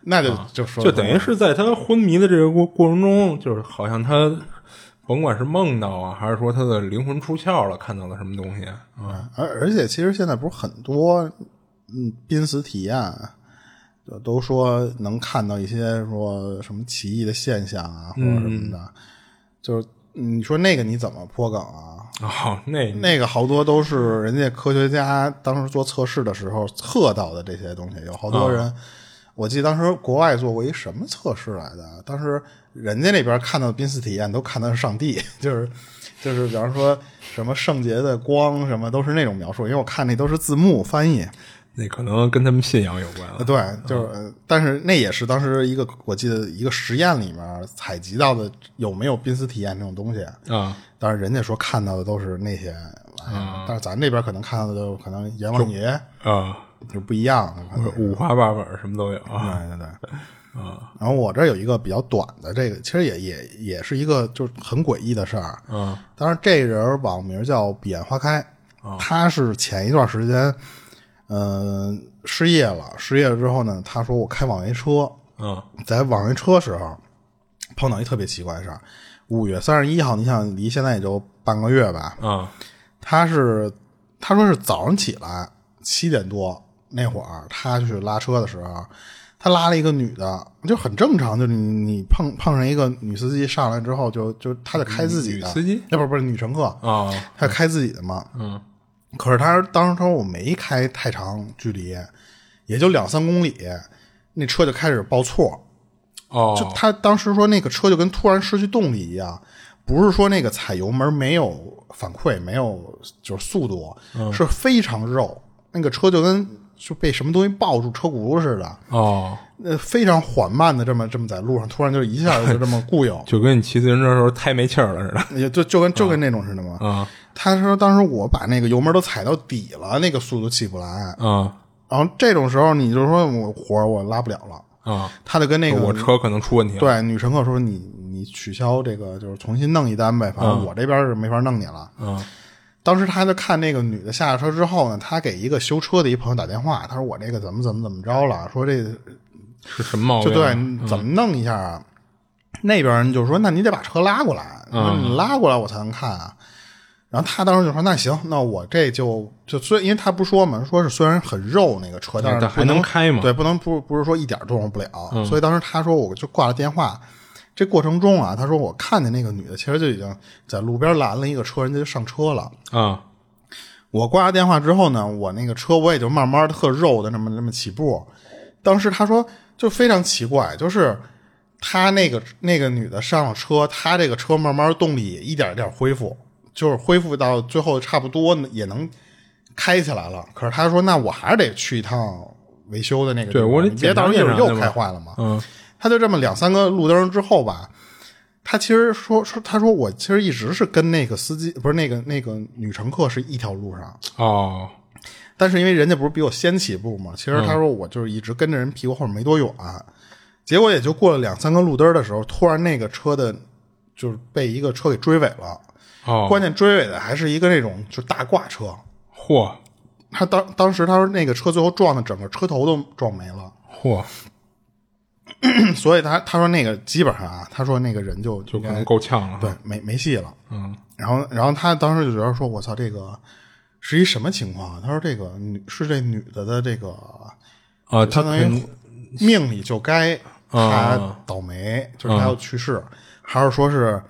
那就就说就等于是在他昏迷的这个过过程中，就是好像他甭管是梦到啊，还是说他的灵魂出窍了，看到了什么东西啊？而而且其实现在不是很多嗯濒死体验，都说能看到一些说什么奇异的现象啊，或者什么的，就是你说那个你怎么破梗啊？哦，那那个好多都是人家科学家当时做测试的时候测到的这些东西，有好多人。我记得当时国外做过一什么测试来的，当时人家那边看到的濒死体验都看到是上帝，就是就是比方说什么圣洁的光什么都是那种描述，因为我看那都是字幕翻译，那可能跟他们信仰有关了。对，就是，呃但是那也是当时一个我记得一个实验里面采集到的有没有濒死体验这种东西，啊，但是人家说看到的都是那些玩意儿，但是咱这边可能看到的都可能阎王爷啊，就不一样的，五花八门，什么都有对。对对对。然后我这儿有一个比较短的，这个其实也也也是一个就是很诡异的事儿。嗯，当然这人网名叫彼岸花开，他是前一段时间，嗯、失业了，失业了之后呢，他说我开网约车，嗯在网约车时候碰到一特别奇怪的事儿。五月三十一号，你想离现在也就半个月吧，啊他是他说是早上起来七点多那会儿，他去拉车的时候，他拉了一个女的，就很正常，就你你碰碰上一个女司机上来之后就，就他就开自己的女司机，那不是不是女乘客，啊他开自己的嘛。嗯可是他当时他说我没开太长距离，也就两三公里，那车就开始报错，哦，就他当时说那个车就跟突然失去动力一样，不是说那个踩油门没有反馈，没有就是速度，是非常肉，那个车就跟就被什么东西抱住车轱辘似的，哦，呃，非常缓慢的这么这么在路上，突然就一下就这么固有，就跟你骑自行车的时候胎没气儿了似的。也就就跟就跟那种似的嘛。啊他说当时我把那个油门都踩到底了，那个速度起不来，啊然后这种时候你就说我活我拉不了了，啊！他就跟那个我车可能出问题了。对，女乘客说你你取消这个，就是重新弄一单呗，反正我这边是没法弄你了。嗯当时他就看那个女的下了车之后呢，他给一个修车的一朋友打电话，他说我这个怎么怎么怎么着了，说这是什么毛就病？啊对，你怎么弄一下啊？那边人就说那你得把车拉过来，嗯说你拉过来我才能看啊。然后他当时就说那行，那我这就就虽因为他不说嘛，说是虽然很肉那个车，但是但还能能开嘛嗯对，不能不不是说一点动用不了。所以当时他说我就挂了电话。这过程中啊，他说我看见那个女的其实就已经在路边拦了一个车，人家就上车了。啊我挂了电话之后呢，我那个车我也就慢慢特肉的那么那么起步。当时他说就非常奇怪，就是他那个那个女的上了车，他这个车慢慢动力也一点一点恢复，就是恢复到最后差不多也能开起来了。可是他说，那我还是得去一趟维修的那个地方，对我得你别到时候又开坏了嘛。嗯他就这么两三个路灯之后吧，他其实说说，他说我其实一直是跟那个司机不是那个那个女乘客是一条路上，哦。但是因为人家不是比我先起步嘛，其实他说我就是一直跟着人屁股后面没多远，结果也就过了两三个路灯的时候，突然那个车的就是被一个车给追尾了，哦，关键追尾的还是一个那种就大挂车，嚯。他当当时他说那个车最后撞的整个车头都撞没了，嚯，所以他他说那个基本上啊，他说那个人就就可能够呛了。对，没没戏了。嗯然后，然后他当时就觉得说：“我操，这个是一什么情况啊？他说这个女是这女的的这个啊，他相当于命里就该她啊倒霉，就是她要去世，还是说是，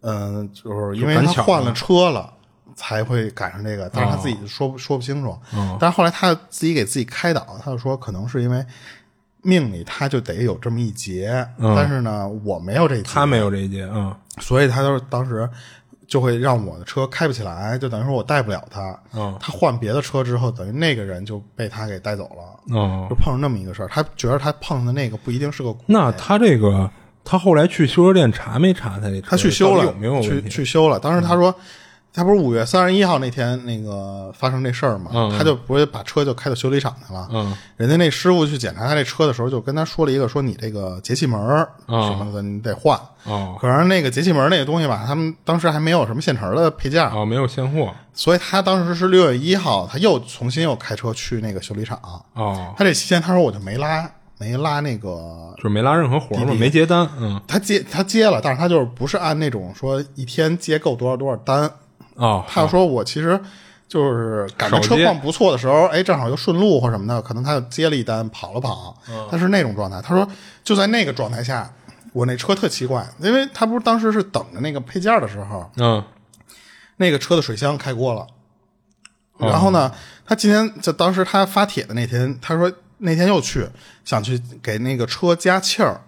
嗯、就是因为她换了了车了。才会赶上这个，但是他自己说不、说不清楚。嗯但是后来他自己给自己开导，他就说可能是因为命里他就得有这么一劫，但是呢我没有这一劫，他没有这一劫，嗯，所以他就是当时就会让我的车开不起来，就等于说我带不了他。嗯他换别的车之后，等于那个人就被他给带走了，嗯就，碰上那么一个事儿。他觉得他碰的那个不一定是个，那他这个他后来去修车店查没查他这车他去修了，有没有去？去修了。当时他说。他不是五月三十一号那天那个发生这事儿嘛？嗯他就不是把车就开到修理厂去了。嗯，人家那师傅去检查他这车的时候，就跟他说了一个，说你这个节气门什么的，你得换。哦可是那个节气门那个东西吧，他们当时还没有什么现成的配件，哦，没有现货所以他当时是六月一号，他又重新又开车去那个修理厂。哦，他这期间他说我就没拉没拉那个，就是没拉任何活嘛，没接单，嗯，他接他接了，但是他就是不是按那种说一天接够多少多少单，哦，他要说我其实。就是赶着车况不错的时候，哎，正好又顺路或什么的，可能他就接了一单跑了跑，他是那种状态。他说就在那个状态下，我那车特奇怪，因为他不是当时是等着那个配件的时候，嗯，那个车的水箱开锅了。然后呢，他今天就当时他发帖的那天，他说那天又去想去给那个车加气儿，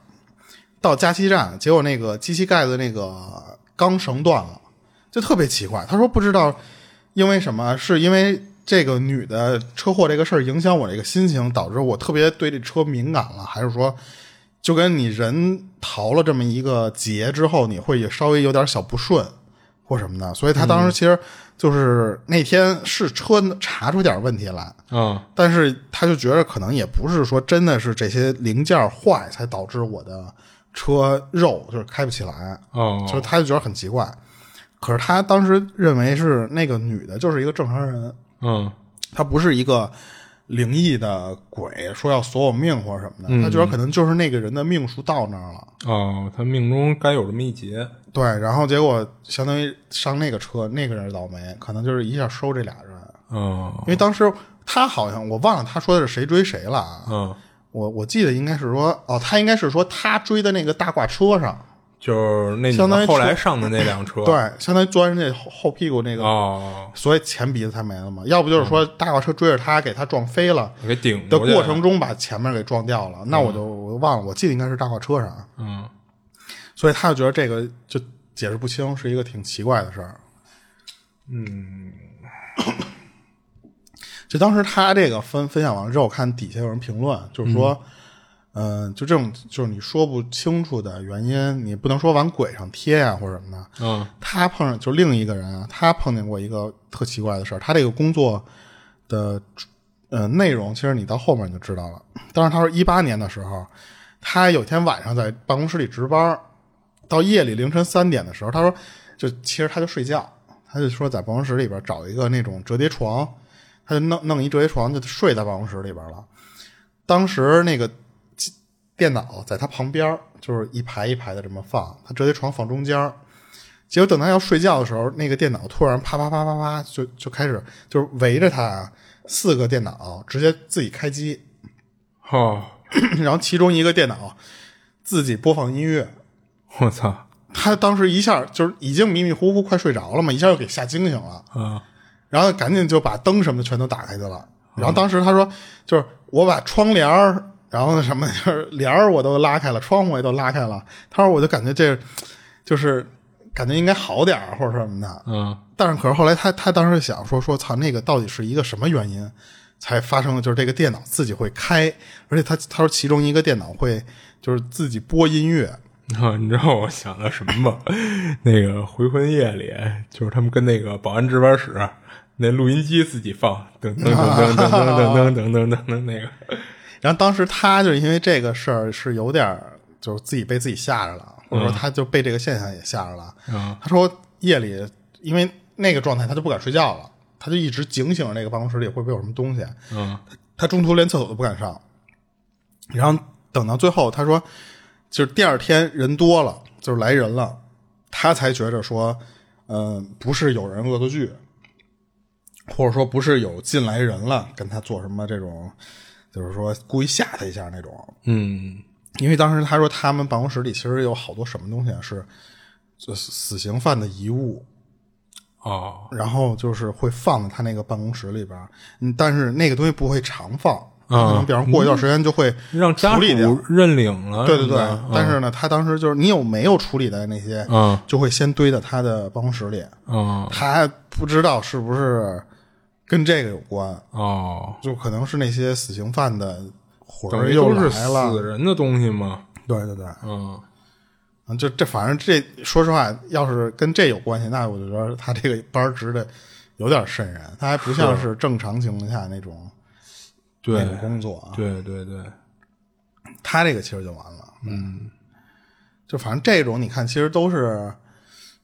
到加气站，结果那个机器盖子那个钢绳断了，就特别奇怪。他说不知道因为什么，是因为这个女的车祸这个事儿影响我这个心情，导致我特别对这车敏感了，还是说就跟你人逃了这么一个劫之后，你会稍微有点小不顺或什么的，所以他当时其实就是那天是车查出点问题来，嗯，但是他就觉得可能也不是说真的是这些零件坏才导致我的车肉就是开不起来，哦，所以他就觉得很奇怪。可是他当时认为是那个女的，就是一个正常人，嗯，她不是一个灵异的鬼，说要索我命或者什么的。他觉得可能就是那个人的命数到那儿了。哦，他命中该有这么一劫，对，然后结果相当于上那个车，那个人倒霉，可能就是一下收这俩人。哦，因为当时他好像我忘了他说的是谁追谁了啊。嗯，我我记得应该是说，哦，他应该是说他追的那个大挂车上，就是那女相当于后来上的那辆车，，对，相当于钻人家后后屁股那个，哦，所以前鼻子才没了嘛。要不就是说大货车追着他，给他撞飞了给顶的过程中把前面给撞掉了。那我就我就忘了，我记得应该是大货车上，嗯，所以他就觉得这个就解释不清，是一个挺奇怪的事儿。嗯，就当时他这个分分享完之后，我看底下有人评论，就是说，嗯、就这种就是你说不清楚的原因，你不能说往鬼上贴呀、或者什么的。嗯，他碰上就另一个人啊，他碰见过一个特奇怪的事儿。他这个工作的呃内容，其实你到后面你就知道了。当时他说一八年的时候，他有天晚上在办公室里值班，到夜里凌晨三点的时候，他说就其实他就睡觉，他就说在办公室里边找一个那种折叠床，他就弄弄一折叠床就睡在办公室里边了。当时那个电脑在他旁边，就是一排一排的这么放，他折叠床放中间。结果等他要睡觉的时候，那个电脑突然啪啪啪啪啪就就开始就是围着他啊四个电脑直接自己开机，哦，然后其中一个电脑自己播放音乐。我操，他当时一下就是已经迷迷糊糊快睡着了嘛，一下就给吓惊醒了，啊，然后赶紧就把灯什么的全都打开去了。然后当时他说，就是我把窗帘儿，然后那什么就是帘儿我都拉开了，窗户也都拉开了。他说我就感觉这就是感觉应该好点儿或者什么的。嗯，但是可是后来他他当时想说说操那个到底是一个什么原因才发生的？就是这个电脑自己会开，而且他他说其中一个电脑会就是自己播音乐。啊，你知道我想到什么吗？那个《回魂夜》里，就是他们跟那个保安值班室那录音机自己放，噔噔噔噔噔噔噔噔噔噔噔那个，然后当时他就是因为这个事儿是有点儿就是自己被自己吓着了，或者说他就被这个现象也吓着了。嗯他说夜里因为那个状态他就不敢睡觉了，他就一直警醒着那个办公室里会不会有什么东西。嗯他中途连厕所都不敢上，然后等到最后，他说，就是第二天人多了，就是来人了，他才觉着说，嗯、不是有人恶作剧，或者说不是有进来人了跟他做什么这种，就是说故意吓他一下那种。嗯。因为当时他说他们办公室里其实有好多什么东西啊，是就死死刑犯的遗物，哦。然后就是会放在他那个办公室里边但是那个东西不会常放，啊可能比方过一段时间就会让家处理掉属。认领了，对对对但是呢，他当时就是你有没有处理的那些，嗯。就会先堆在他的办公室里，嗯。他还不知道是不是跟这个有关，哦，就可能是那些死刑犯的魂儿又来了死。人的东西吗，对对对，嗯。嗯，就这反正这说实话，要是跟这有关系，那我就觉得他这个班儿值的有点瘆人，他还不像是正常情况下那种对那种工作啊。对对对，他这个其实就完了，嗯，就反正这种你看，其实都是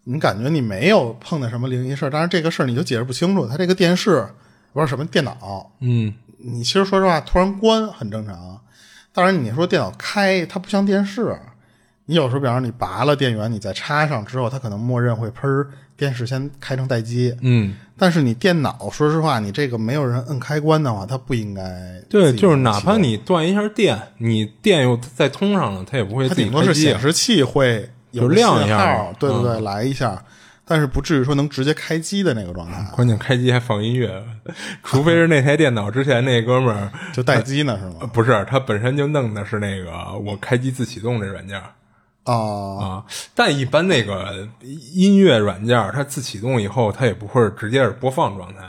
你感觉你没有碰到什么灵异事儿，但是这个事儿你就解释不清楚。它这个电视不是什么电脑，嗯你其实说实话，突然关很正常。当然，你说电脑开，它不像电视。你有时候，比方说你拔了电源，你再插上之后，它可能默认会喷电视先开成待机。嗯，但是你电脑，说实话，你这个没有人摁开关的话，它不应该对，就是哪怕你断一下电，你电又再通上了，它也不会自己它顶多是显示器会有亮一下对对对，嗯来一下，但是不至于说能直接开机的那个状态，关键开机还放音乐，除非是那台电脑之前那哥们儿 就待机呢是呃吗？不是他本身就弄的是那个我开机自启动这软件儿啊啊，但一般那个音乐软件儿它自启动以后，它也不会直接是播放状态，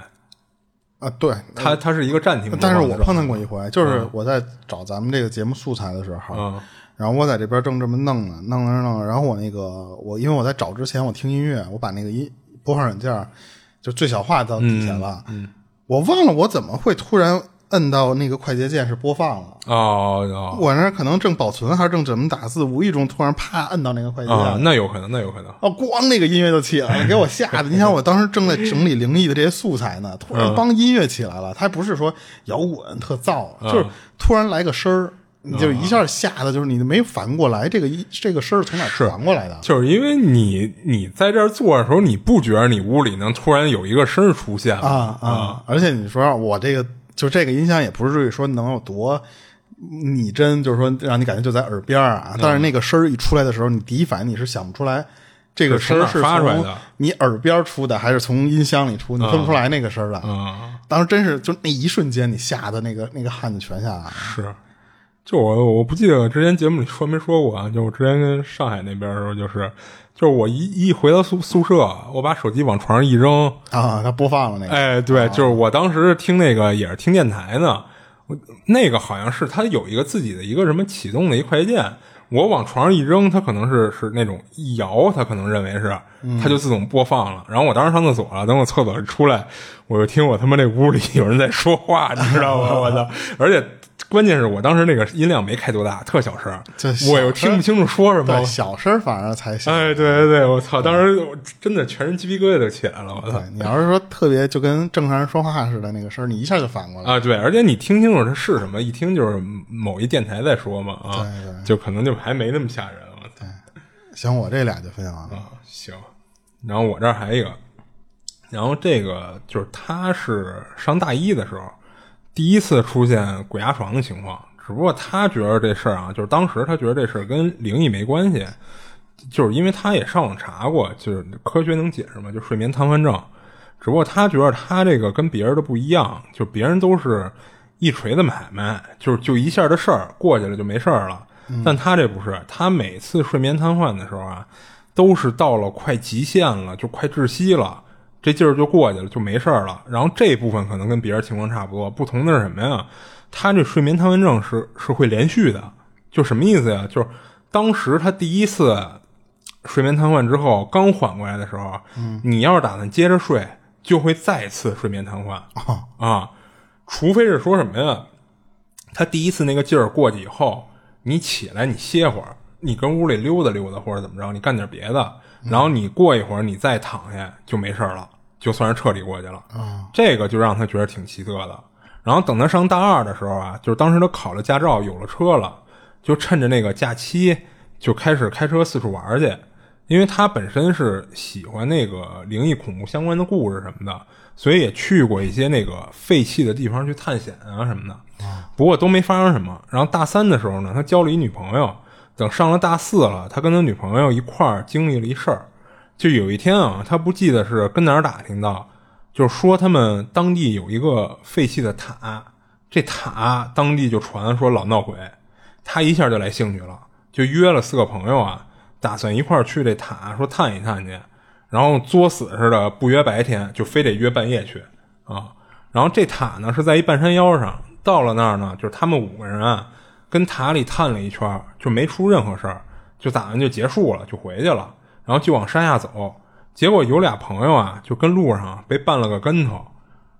啊，对，它它是一个暂停但是。我碰到过一回，就是我在找咱们这个节目素材的时候，嗯然后我在这边正这么弄呢，弄着弄着，然后我那个我因为我在找之前我听音乐，我把那个音播放软件就最小化到底下了，嗯，我忘了我怎么会突然摁到那个快捷键是播放了。哦哦我那可能正保存还是正怎么打字，无意中突然啪摁到那个快捷键，啊，那有可能，那有可能。哦，咣那个音乐就起来了，给我吓的。你想，我当时正在整理灵异的这些素材呢，突然帮音乐起来了，它不是说摇滚特燥，就是突然来个声儿，你就一下吓得就是你没反应过来，这个一这个声儿从哪传过来的？就是因为你你在这儿坐的时候，你不觉得你屋里能突然有一个声儿出现啊啊！而且你说我这个就这个音箱也不是至于说能有多拟真，就是说让你感觉就在耳边儿啊。但是那个声儿一出来的时候，你第一反应你是想不出来这个声儿是从你耳边出的还是从音箱里出，你分不出来那个声儿来。啊，当时真是就那一瞬间，你吓得那个那个汗就全下来了。是。就我我不记得之前节目里说没说过啊，就我之前跟上海那边的时候，就是就是我一一回到宿宿舍，我把手机往床上一扔，啊，它播放了那个，哎，对，就是我当时听那个也是听电台呢，我那个好像是它有一个自己的一个什么启动的一快捷键，我往床上一扔，它可能是是那种一摇，它可能认为是，它就自动播放了。然后我当时上厕所了，等我厕所出来，我就听我他妈那屋里有人在说话，你知道吗？我操！而且关键是我当时那个音量没开多大，特小声我又听不清楚说什么对，。小声反而才响。哎，对对对，我操！当时真的全身鸡皮疙瘩都起来了，我操！你要是说特别就跟正常人说话似的那个声，你一下就反过来。啊，对，而且你听清楚它是什么，一听就是某一电台在说嘛，啊，对对就可能就还没那么吓人，了。对行，我这俩就分享完了。啊，行，然后我这儿还有一个，然后这个就是他是上大一的时候第一次出现鬼压床的情况，只不过他觉得这事儿啊，就是当时他觉得这事儿跟灵异没关系，就是因为他也上网查过，就是科学能解释吗，就睡眠瘫痪症。只不过他觉得他这个跟别人的不一样，就别人都是一锤子买卖，就是就一下的事儿过去了就没事儿了。但他这不是，他每次睡眠瘫痪的时候啊，都是到了快极限了，就快窒息了，这劲儿就过去了，就没事儿了。然后这部分可能跟别人情况差不多，不同的是什么呀？他这睡眠瘫痪症是是会连续的，就什么意思呀？就是当时他第一次睡眠瘫痪之后，刚缓过来的时候，你要是打算接着睡，就会再次睡眠瘫痪啊，除非是说什么呀？他第一次那个劲儿过去以后，你起来你歇会儿，你跟屋里溜达溜达或者怎么着，你干点别的，然后你过一会儿你再躺下就没事了，就算是彻底过去了。这个就让他觉得挺奇特的。然后等他上大二的时候啊，就是当时他考了驾照，有了车了，就趁着那个假期就开始开车四处玩去。因为他本身是喜欢那个灵异恐怖相关的故事什么的，所以也去过一些那个废弃的地方去探险啊什么的。不过都没发生什么。然后大三的时候呢，他交了一女朋友。等上了大四了，他跟他女朋友一块儿经历了一事儿。就有一天啊，他不记得是跟哪儿打听到，就是说他们当地有一个废弃的塔，这塔当地就传说老闹鬼。他一下就来兴趣了，就约了四个朋友啊，打算一块儿去这塔说探一探去。然后作死似的不约白天，就非得约半夜去啊。然后这塔呢是在一半山腰上，到了那儿呢，就是他们五个人啊。跟塔里探了一圈，就没出任何事儿，就打算就结束了，就回去了。然后就往山下走，结果有俩朋友啊，就跟路上被绊了个跟头，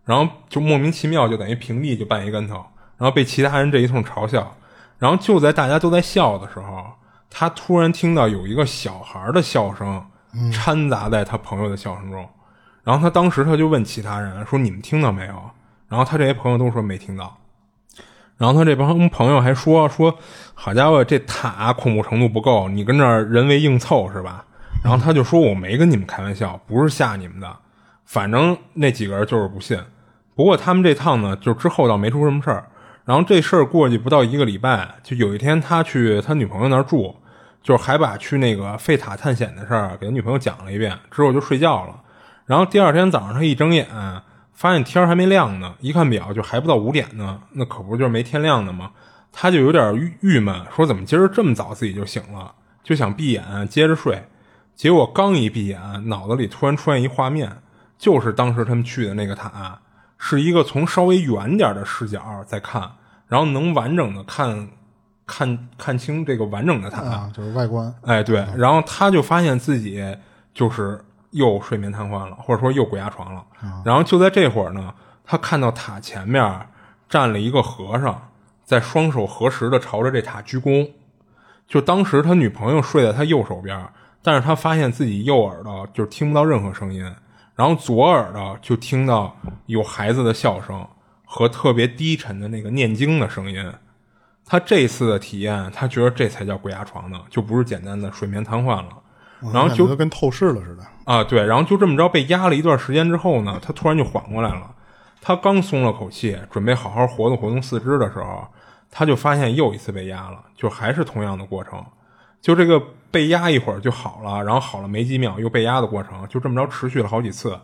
然后就莫名其妙就等于平地就绊一跟头，然后被其他人这一通嘲笑。然后就在大家都在笑的时候，他突然听到有一个小孩的笑声掺杂在他朋友的笑声中，然后他当时他就问其他人说：“你们听到没有？”然后他这些朋友都说没听到。然后他这帮朋友还说说，好家伙，这塔恐怖程度不够，你跟这儿人为硬凑是吧？然后他就说我没跟你们开玩笑，不是吓你们的。反正那几个人就是不信。不过他们这趟呢，就之后倒没出什么事儿。然后这事儿过去不到一个礼拜，就有一天他去他女朋友那儿住，就是还把去那个废塔探险的事儿给他女朋友讲了一遍，之后就睡觉了。然后第二天早上他一睁眼。发现天还没亮呢，一看表就还不到五点呢，那可不就是没天亮呢吗？他就有点郁郁闷，说怎么今儿这么早自己就醒了，就想闭眼接着睡。结果刚一闭眼，脑子里突然出现一画面，就是当时他们去的那个塔，是一个从稍微远点的视角在看，然后能完整的看看看清这个完整的塔，就是外观。哎，对，然后他就发现自己就是。又睡眠瘫痪了，或者说又鬼压床了。然后就在这会儿呢，他看到塔前面站了一个和尚，在双手合十的朝着这塔鞠躬。就当时他女朋友睡在他右手边，但是他发现自己右耳朵就听不到任何声音，然后左耳朵就听到有孩子的笑声和特别低沉的那个念经的声音。他这次的体验，他觉得这才叫鬼压床呢，就不是简单的睡眠瘫痪了。然后就跟透视了似的。啊，对，然后就这么着被压了一段时间之后呢，他突然就缓过来了。他刚松了口气，准备好好活动活动四肢的时候，他就发现又一次被压了，就还是同样的过程。就这个被压一会儿就好了，然后好了没几秒又被压的过程，就这么着持续了好几次。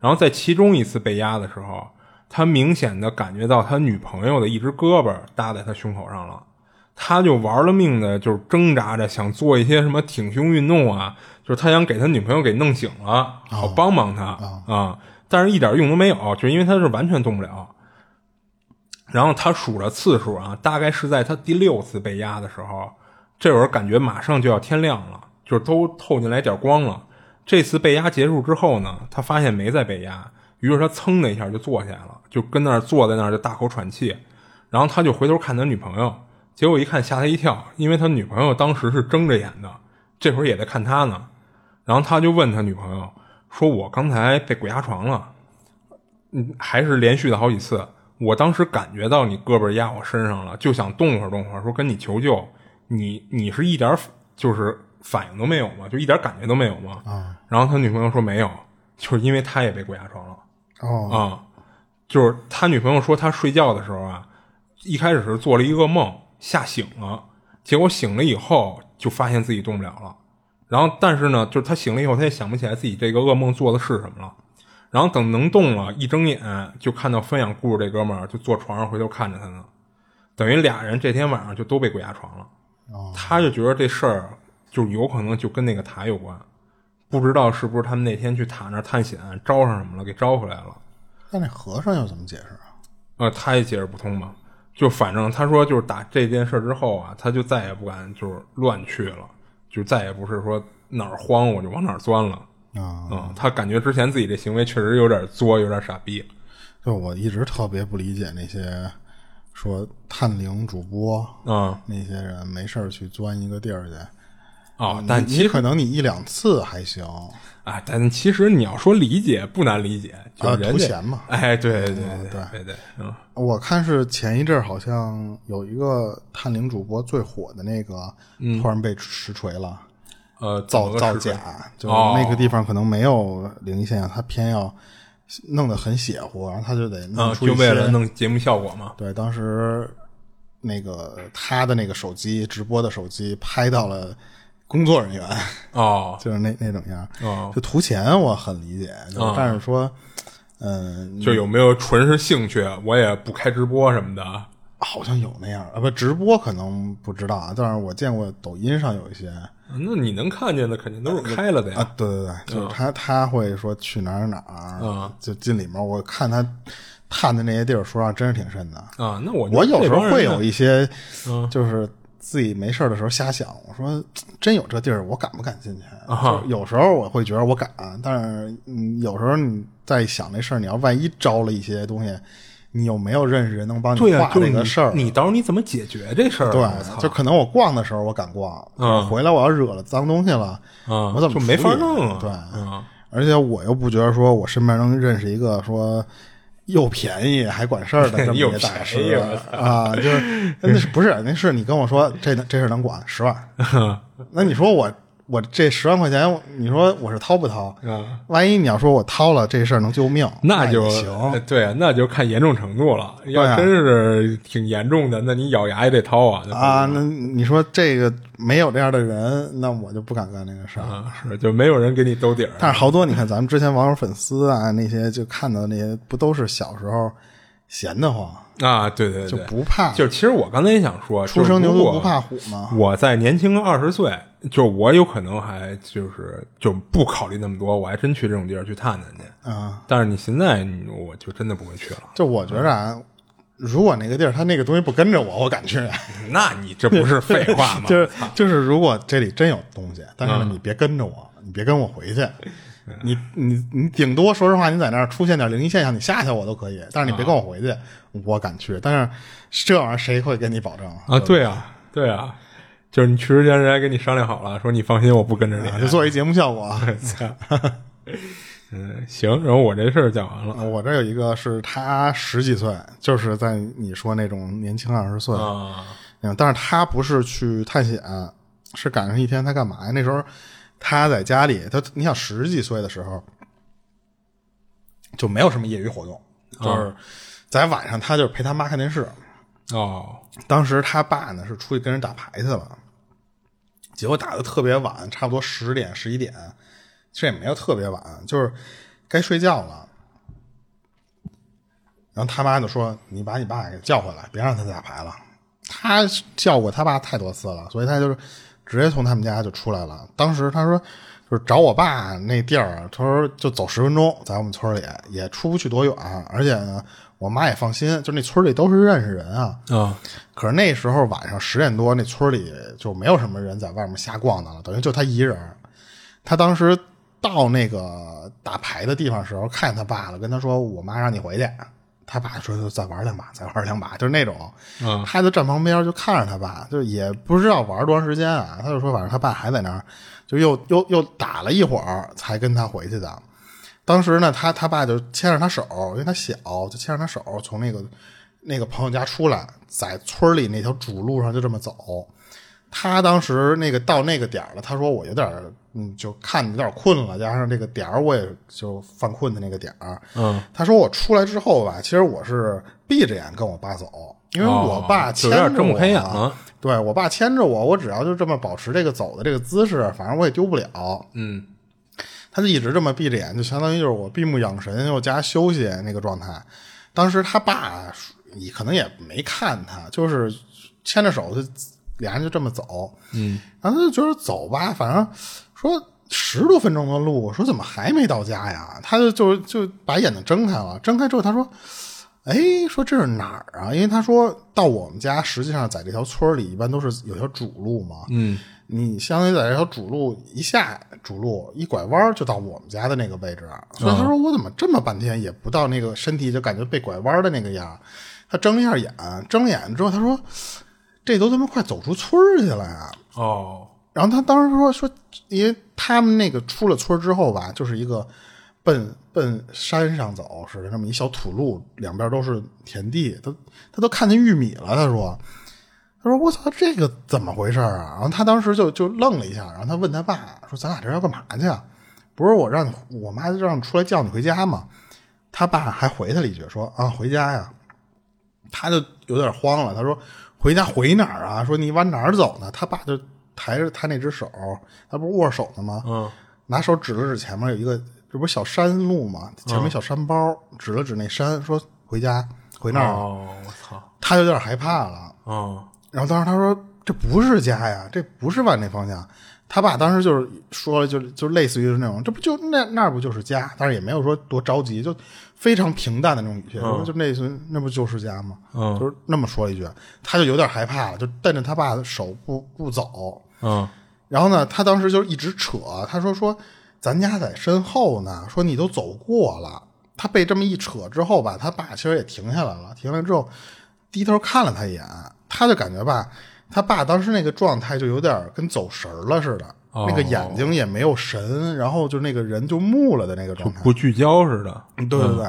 然后在其中一次被压的时候，他明显的感觉到他女朋友的一只胳膊搭在他胸口上了。他就玩了命的，就是挣扎着想做一些什么挺胸运动啊，就是他想给他女朋友给弄醒了，好帮帮他啊，但是一点用都没有，就是因为他是完全动不了。然后他数着次数啊，大概是在他第六次被压的时候，这会儿感觉马上就要天亮了，就是都透进来点光了。这次被压结束之后呢，他发现没再被压，于是他噌的一下就坐下来了，就跟那儿坐在那儿就大口喘气，然后他就回头看他女朋友。结果一看吓他一跳，因为他女朋友当时是睁着眼的，这会儿也在看他呢。然后他就问他女朋友说：“我刚才被鬼压床了，嗯，还是连续的好几次。我当时感觉到你胳膊压我身上了，就想动会儿动会儿，说跟你求救。你你是一点就是反应都没有吗？就一点感觉都没有吗？”啊。然后他女朋友说：“没有，就是因为他也被鬼压床了。”哦。啊，就是他女朋友说他睡觉的时候啊，一开始是做了一个梦。吓醒了，结果醒了以后就发现自己动不了了。然后，但是呢，就是他醒了以后，他也想不起来自己这个噩梦做的是什么了。然后等能动了，一睁眼就看到分享故事这哥们儿就坐床上回头看着他呢。等于俩人这天晚上就都被鬼压床了。他就觉得这事儿就有可能就跟那个塔有关，不知道是不是他们那天去塔那探险招上什么了，给招回来了。那那和尚又怎么解释啊？呃，他也解释不通嘛。就反正他说，就是打这件事之后啊，他就再也不敢就是乱去了，就再也不是说哪儿慌我就往哪儿钻了啊。嗯，他感觉之前自己这行为确实有点作，有点傻逼。就我一直特别不理解那些说探灵主播啊，那些人没事去钻一个地儿去。哦，但其实可能你一两次还行啊，但其实你要说理解不难理解，就图钱嘛。哎，对对对对对，嗯，我看是前一阵好像有一个探灵主播最火的那个，突然被实锤了，呃，造造假，就那个地方可能没有灵异现象，他偏要弄得很邪乎，然后他就得出一些。就为了弄节目效果嘛。对，当时那个他的那个手机直播的手机拍到了工作人员，哦 就是那那种样。哦，就图钱我很理解，就是啊但是说，嗯、就有没有纯是兴趣，我也不开直播什么的。好像有那样啊，不直播可能不知道啊，但是我见过抖音上有一些那你能看见的肯定都是开了的呀。啊，对对对，就是他他会说去哪儿哪儿，嗯就进里面。我看他探的那些地儿，说实话真是挺深的。啊，那我我有时候会有一一些，嗯就是自己没事儿的时候瞎想，我说 真有这地儿，我敢不敢进去？啊。有时候我会觉得我敢，但是嗯，有时候你在想这事儿，你要万一招了一些东西，你有没有认识人能帮你对呀、化就是你这个事儿？你到时候你怎么解决这事儿啊？对，就可能我逛的时候我敢逛，嗯。回来我要惹了脏东西了，嗯。我怎么就没法弄啊。对，嗯。而且我又不觉得说我身边能认识一个说又便宜还管事儿的 这么一大师啊，就是那是不是那是你跟我说这这事儿能管十万，那你说我我这十万块钱，你说我是掏不掏？啊，万一你要说我掏了，这事儿能救命，那就也行。对啊，那就看严重程度了。要真是挺严重的，那你咬牙也得掏啊。啊，那你说这个没有这样的人，那我就不敢干那个事儿。啊是就没有人给你兜底儿。但是好多你看咱们之前网友粉丝啊，那些就看到那些，不都是小时候闲得慌，啊，对对对，就不怕，就其实我刚才也想说，初生牛犊不怕虎嘛。我在年轻二十岁，就我有可能还就是就不考虑那么多，我还真去这种地儿去探探去。啊，但是你现在，你我就真的不会去了。就我觉着啊，如果那个地儿他那个东西不跟着我，我敢去。那你这不是废话 吗？就是就是，如果这里真有东西，但是你别跟着我，你别跟我回去。你你你顶多说实话，你在那儿出现点灵异现象，你吓吓我都可以，但是你别跟我回去，我敢去。但是这玩意儿谁会跟你保证啊，对啊，对啊，就是你去之前人家跟你商量好了，说你放心，我不跟着你。啊就做一节目效果。嗯，行。然后我这事儿讲完了我这有一个是他十几岁，就是在你说那种年轻二十岁，啊嗯，但是他不是去探险，是赶上一天他干嘛呀？那时候他在家里，他你想十几岁的时候就没有什么业余活动，就是在晚上他就是陪他妈看电视。哦当时他爸呢是出去跟人打牌去了，结果打的特别晚，差不多十点十一点，其实也没有特别晚，就是该睡觉了。然后他妈就说：“你把你爸给叫回来，别让他打牌了。”他叫过他爸太多次了，所以他就是直接从他们家就出来了。当时他说，就是找我爸那地儿，他说就走十分钟，在我们村里也出不去多远，而且，我妈也放心，就那村里都是认识人啊。啊可是那时候晚上十点多，那村里就没有什么人在外面瞎逛的了，等于就他一人。他当时到那个打牌的地方的时候，看见他爸了，跟他说：“我妈让你回去。”他爸说：“再玩两把，再玩两把。”就是那种，嗯他就站旁边就看着他爸，就也不知道玩多长时间啊。他就说：“反正他爸还在那儿，就又又又打了一会儿才跟他回去的。”当时呢，他他爸就牵着他手，因为他小，就牵着他手从那个那个朋友家出来，在村里那条主路上就这么走。他当时那个到那个点儿了，他说我有点儿嗯，就看有点困了，加上这个点儿我也就犯困的那个点儿。嗯，他说我出来之后吧，其实我是闭着眼跟我爸走，因为我爸牵着我，有点睁不开眼了。对我爸牵着我，我只要就这么保持这个走的这个姿势，反正我也丢不了。嗯他就一直这么闭着眼，就相当于就是我闭目养神又加休息那个状态。当时他爸你可能也没看他，就是牵着手就俩人就这么走，嗯，然后他就觉得走吧，反正说十多分钟的路，说怎么还没到家呀？他就就就把眼睛睁开了，睁开之后他说。哎，说这是哪儿啊？因为他说到我们家，实际上在这条村里一般都是有条主路嘛。嗯你相当于在这条主路一下主路一拐弯就到我们家的那个位置，所以他说我怎么这么半天也不到那个身体就感觉被拐弯的那个样。他睁了一下眼，睁了眼之后他说这都他妈快走出村儿去了呀！哦然后他当时说说，因为他们那个出了村之后吧，就是一个奔奔山上走似的，那么一小土路，两边都是田地，他他都看见玉米了。他说，他他说：“我操，这个怎么回事啊？”然后他当时就就愣了一下，然后他问他爸说：“咱俩这要干嘛去啊？不是我让你我妈让你出来叫你回家吗？”他爸还回他了一句说：“啊，回家呀。”他就有点慌了，他说：“回家回哪儿啊？说你往哪儿走呢？”他爸就抬着他那只手，他不是握手呢吗？嗯，拿手指了指前面有一个，这不是小山路吗？前面小山包，指了指那山，说：“回家，回那儿。哦，我操，他有点害怕了。哦，然后当时他说：“这不是家呀，这不是往那方向。”他爸当时就是说了，就就类似于是那种，这不就那那不就是家？但是也没有说多着急，就非常平淡的那种语气，说就类似于那不就是家吗？嗯就是那么说了一句，他就有点害怕了，就瞪着他爸的手不不走。嗯，然后呢，他当时就一直扯，他说说咱家在身后呢，说你都走过了。他被这么一扯之后吧，他爸其实也停下来了，停下来之后低头看了他一眼，他就感觉吧，他爸当时那个状态就有点跟走神儿了似的，哦那个眼睛也没有神，然后就那个人就木了的那个状态。不聚焦似的。对对对，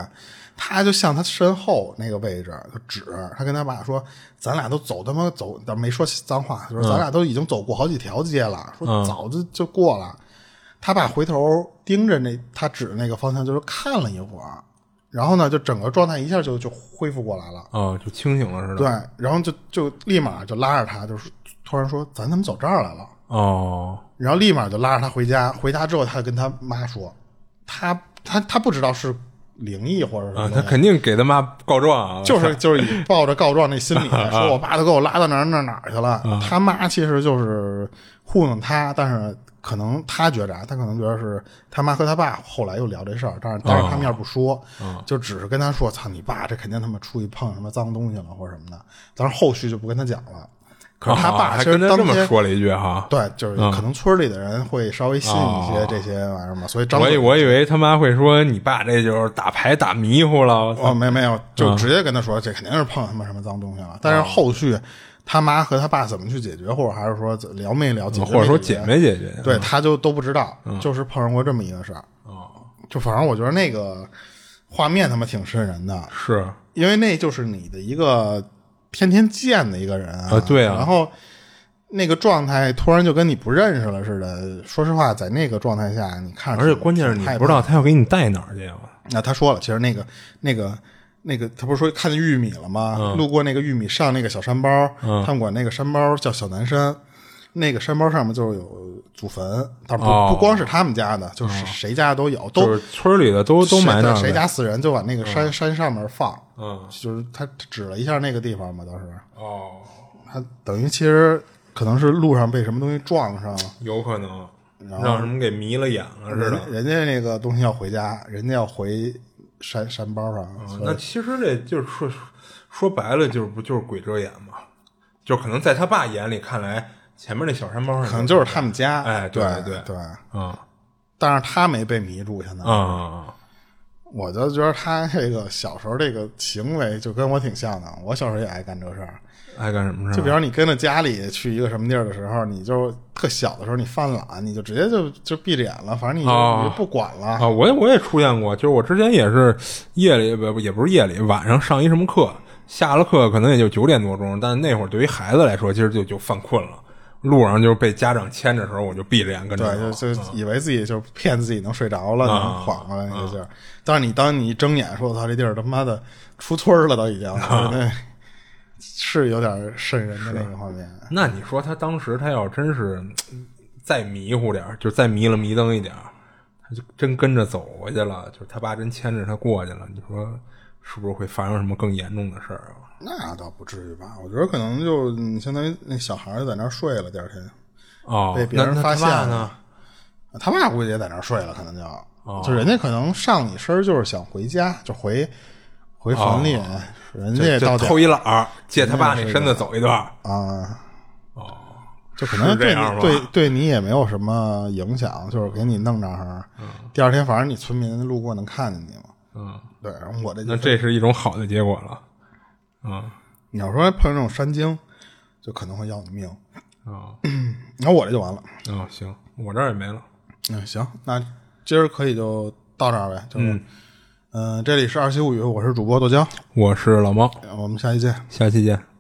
他就向他身后那个位置就指，他跟他爸说：“咱俩都走他妈走，但没说脏话，就是咱俩都已经走过好几条街了，说早就就过了。他爸回头盯着那他指的那个方向，就是看了一会儿，然后呢，就整个状态一下就就恢复过来了。哦，就清醒了似的。对，然后就就立马就拉着他，就是突然说：“咱怎么走这儿来了？”哦，然后立马就拉着他回家。回家之后，他就跟他妈说：“他他他不知道是灵异或者什么啊，他肯定给他妈告状啊。就是就是以 抱着告状那心理，说我爸都给我拉到哪儿哪儿哪儿去了。他妈其实就是糊弄他，但是可能他觉着啊，他可能觉得是他妈和他爸后来又聊这事儿，但是当着他面不说，就只是跟他说：“操你爸，这肯定他妈出去碰什么脏东西了或者什么的。”但是后续就不跟他讲了。可是他啊爸其实还跟他这么当天说了一句哈。对，就是可能村里的人会稍微信一些这些玩意儿嘛，所以我以我以为他妈会说你爸这就是打牌打迷糊了，哦，没没有，就直接跟他说，这肯定是碰他妈什么脏东西了。但是后续他妈和他爸怎么去解决，或者还是说聊没聊解决，或者说解没解决？对，他就都不知道，就是碰上过这么一个事儿。哦，就反正我觉得那个画面他妈挺瘆人的，是因为那就是你的一个天天见的一个人啊，啊对啊然后。那个状态突然就跟你不认识了似的。说实话，在那个状态下，你看，而且关键是你不知道他要给你带哪儿去啊。那他说了，其实那个那个那个，他不是说看见玉米了吗？嗯路过那个玉米上那个小山包，他们管那个山包叫小南山。那个山包上面就是有祖坟，但不、哦不光是他们家的，就是谁家都有，都就是村里的都都埋那，谁谁家死人就往那个山、山上面放。嗯，就是他他指了一下那个地方嘛，当时哦，他等于其实可能是路上被什么东西撞上了。有可能让什么给迷了眼了似的。人人家那个东西要回家，人家要回山山包上，嗯那其实这就是说说白了，就是不就是鬼遮眼嘛？就可能在他爸眼里看来，前面那小山包上可能就是他们家。哎对对对对，啊但是他没被迷住，现在啊啊我就觉得他这个小时候这个行为就跟我挺像的。我小时候也爱干这事儿，爱干什么事儿？就比方你跟着家里去一个什么地儿的时候，你就特小的时候你犯懒，你就直接就就闭着眼了，反正你就,、哦你就不管了。啊，我也我也出现过，就是我之前也是夜里不也不是夜里，晚上上一什么课，下了课可能也就九点多钟，但那会儿对于孩子来说，其实就就犯困了。路上就是被家长牵着的时候，我就闭着眼跟着对，就就以为自己就骗自己能睡着了，啊能缓过来那个劲儿。但是你当你一睁眼说：“我操，这地儿他妈的出村了，都已经。啊那是有点渗人的那个画面。那你说他当时他要真是嗯再迷糊点儿，就再迷了迷瞪一点儿，他就真跟着走过去了，就是他爸真牵着他过去了，你说是不是会发生什么更严重的事儿啊？那倒不至于吧？我觉得可能就嗯相当于那小孩儿在那儿睡了，第二天哦，被别人发现了他爸呢？他爸估计也在那儿睡了，可能就、哦就人家可能上你身儿就是想回家，就回回坟里，人家也就到点偷一懒儿，借他爸那身子走一段儿。啊。哦，就可能这样对对你也没有什么影响，就是给你弄那儿，第二天反正你村民路过能看见你嘛。嗯，对，我这就那这是一种好的结果了。嗯你要说碰上这种山精，就可能会要你命。啊然后我这就完了。啊，行，我这儿也没了。嗯，行，那今儿可以就到这儿呗。就是，嗯、这里是二七物语，我是主播豆浆，我是老猫，我们下期见。下期见。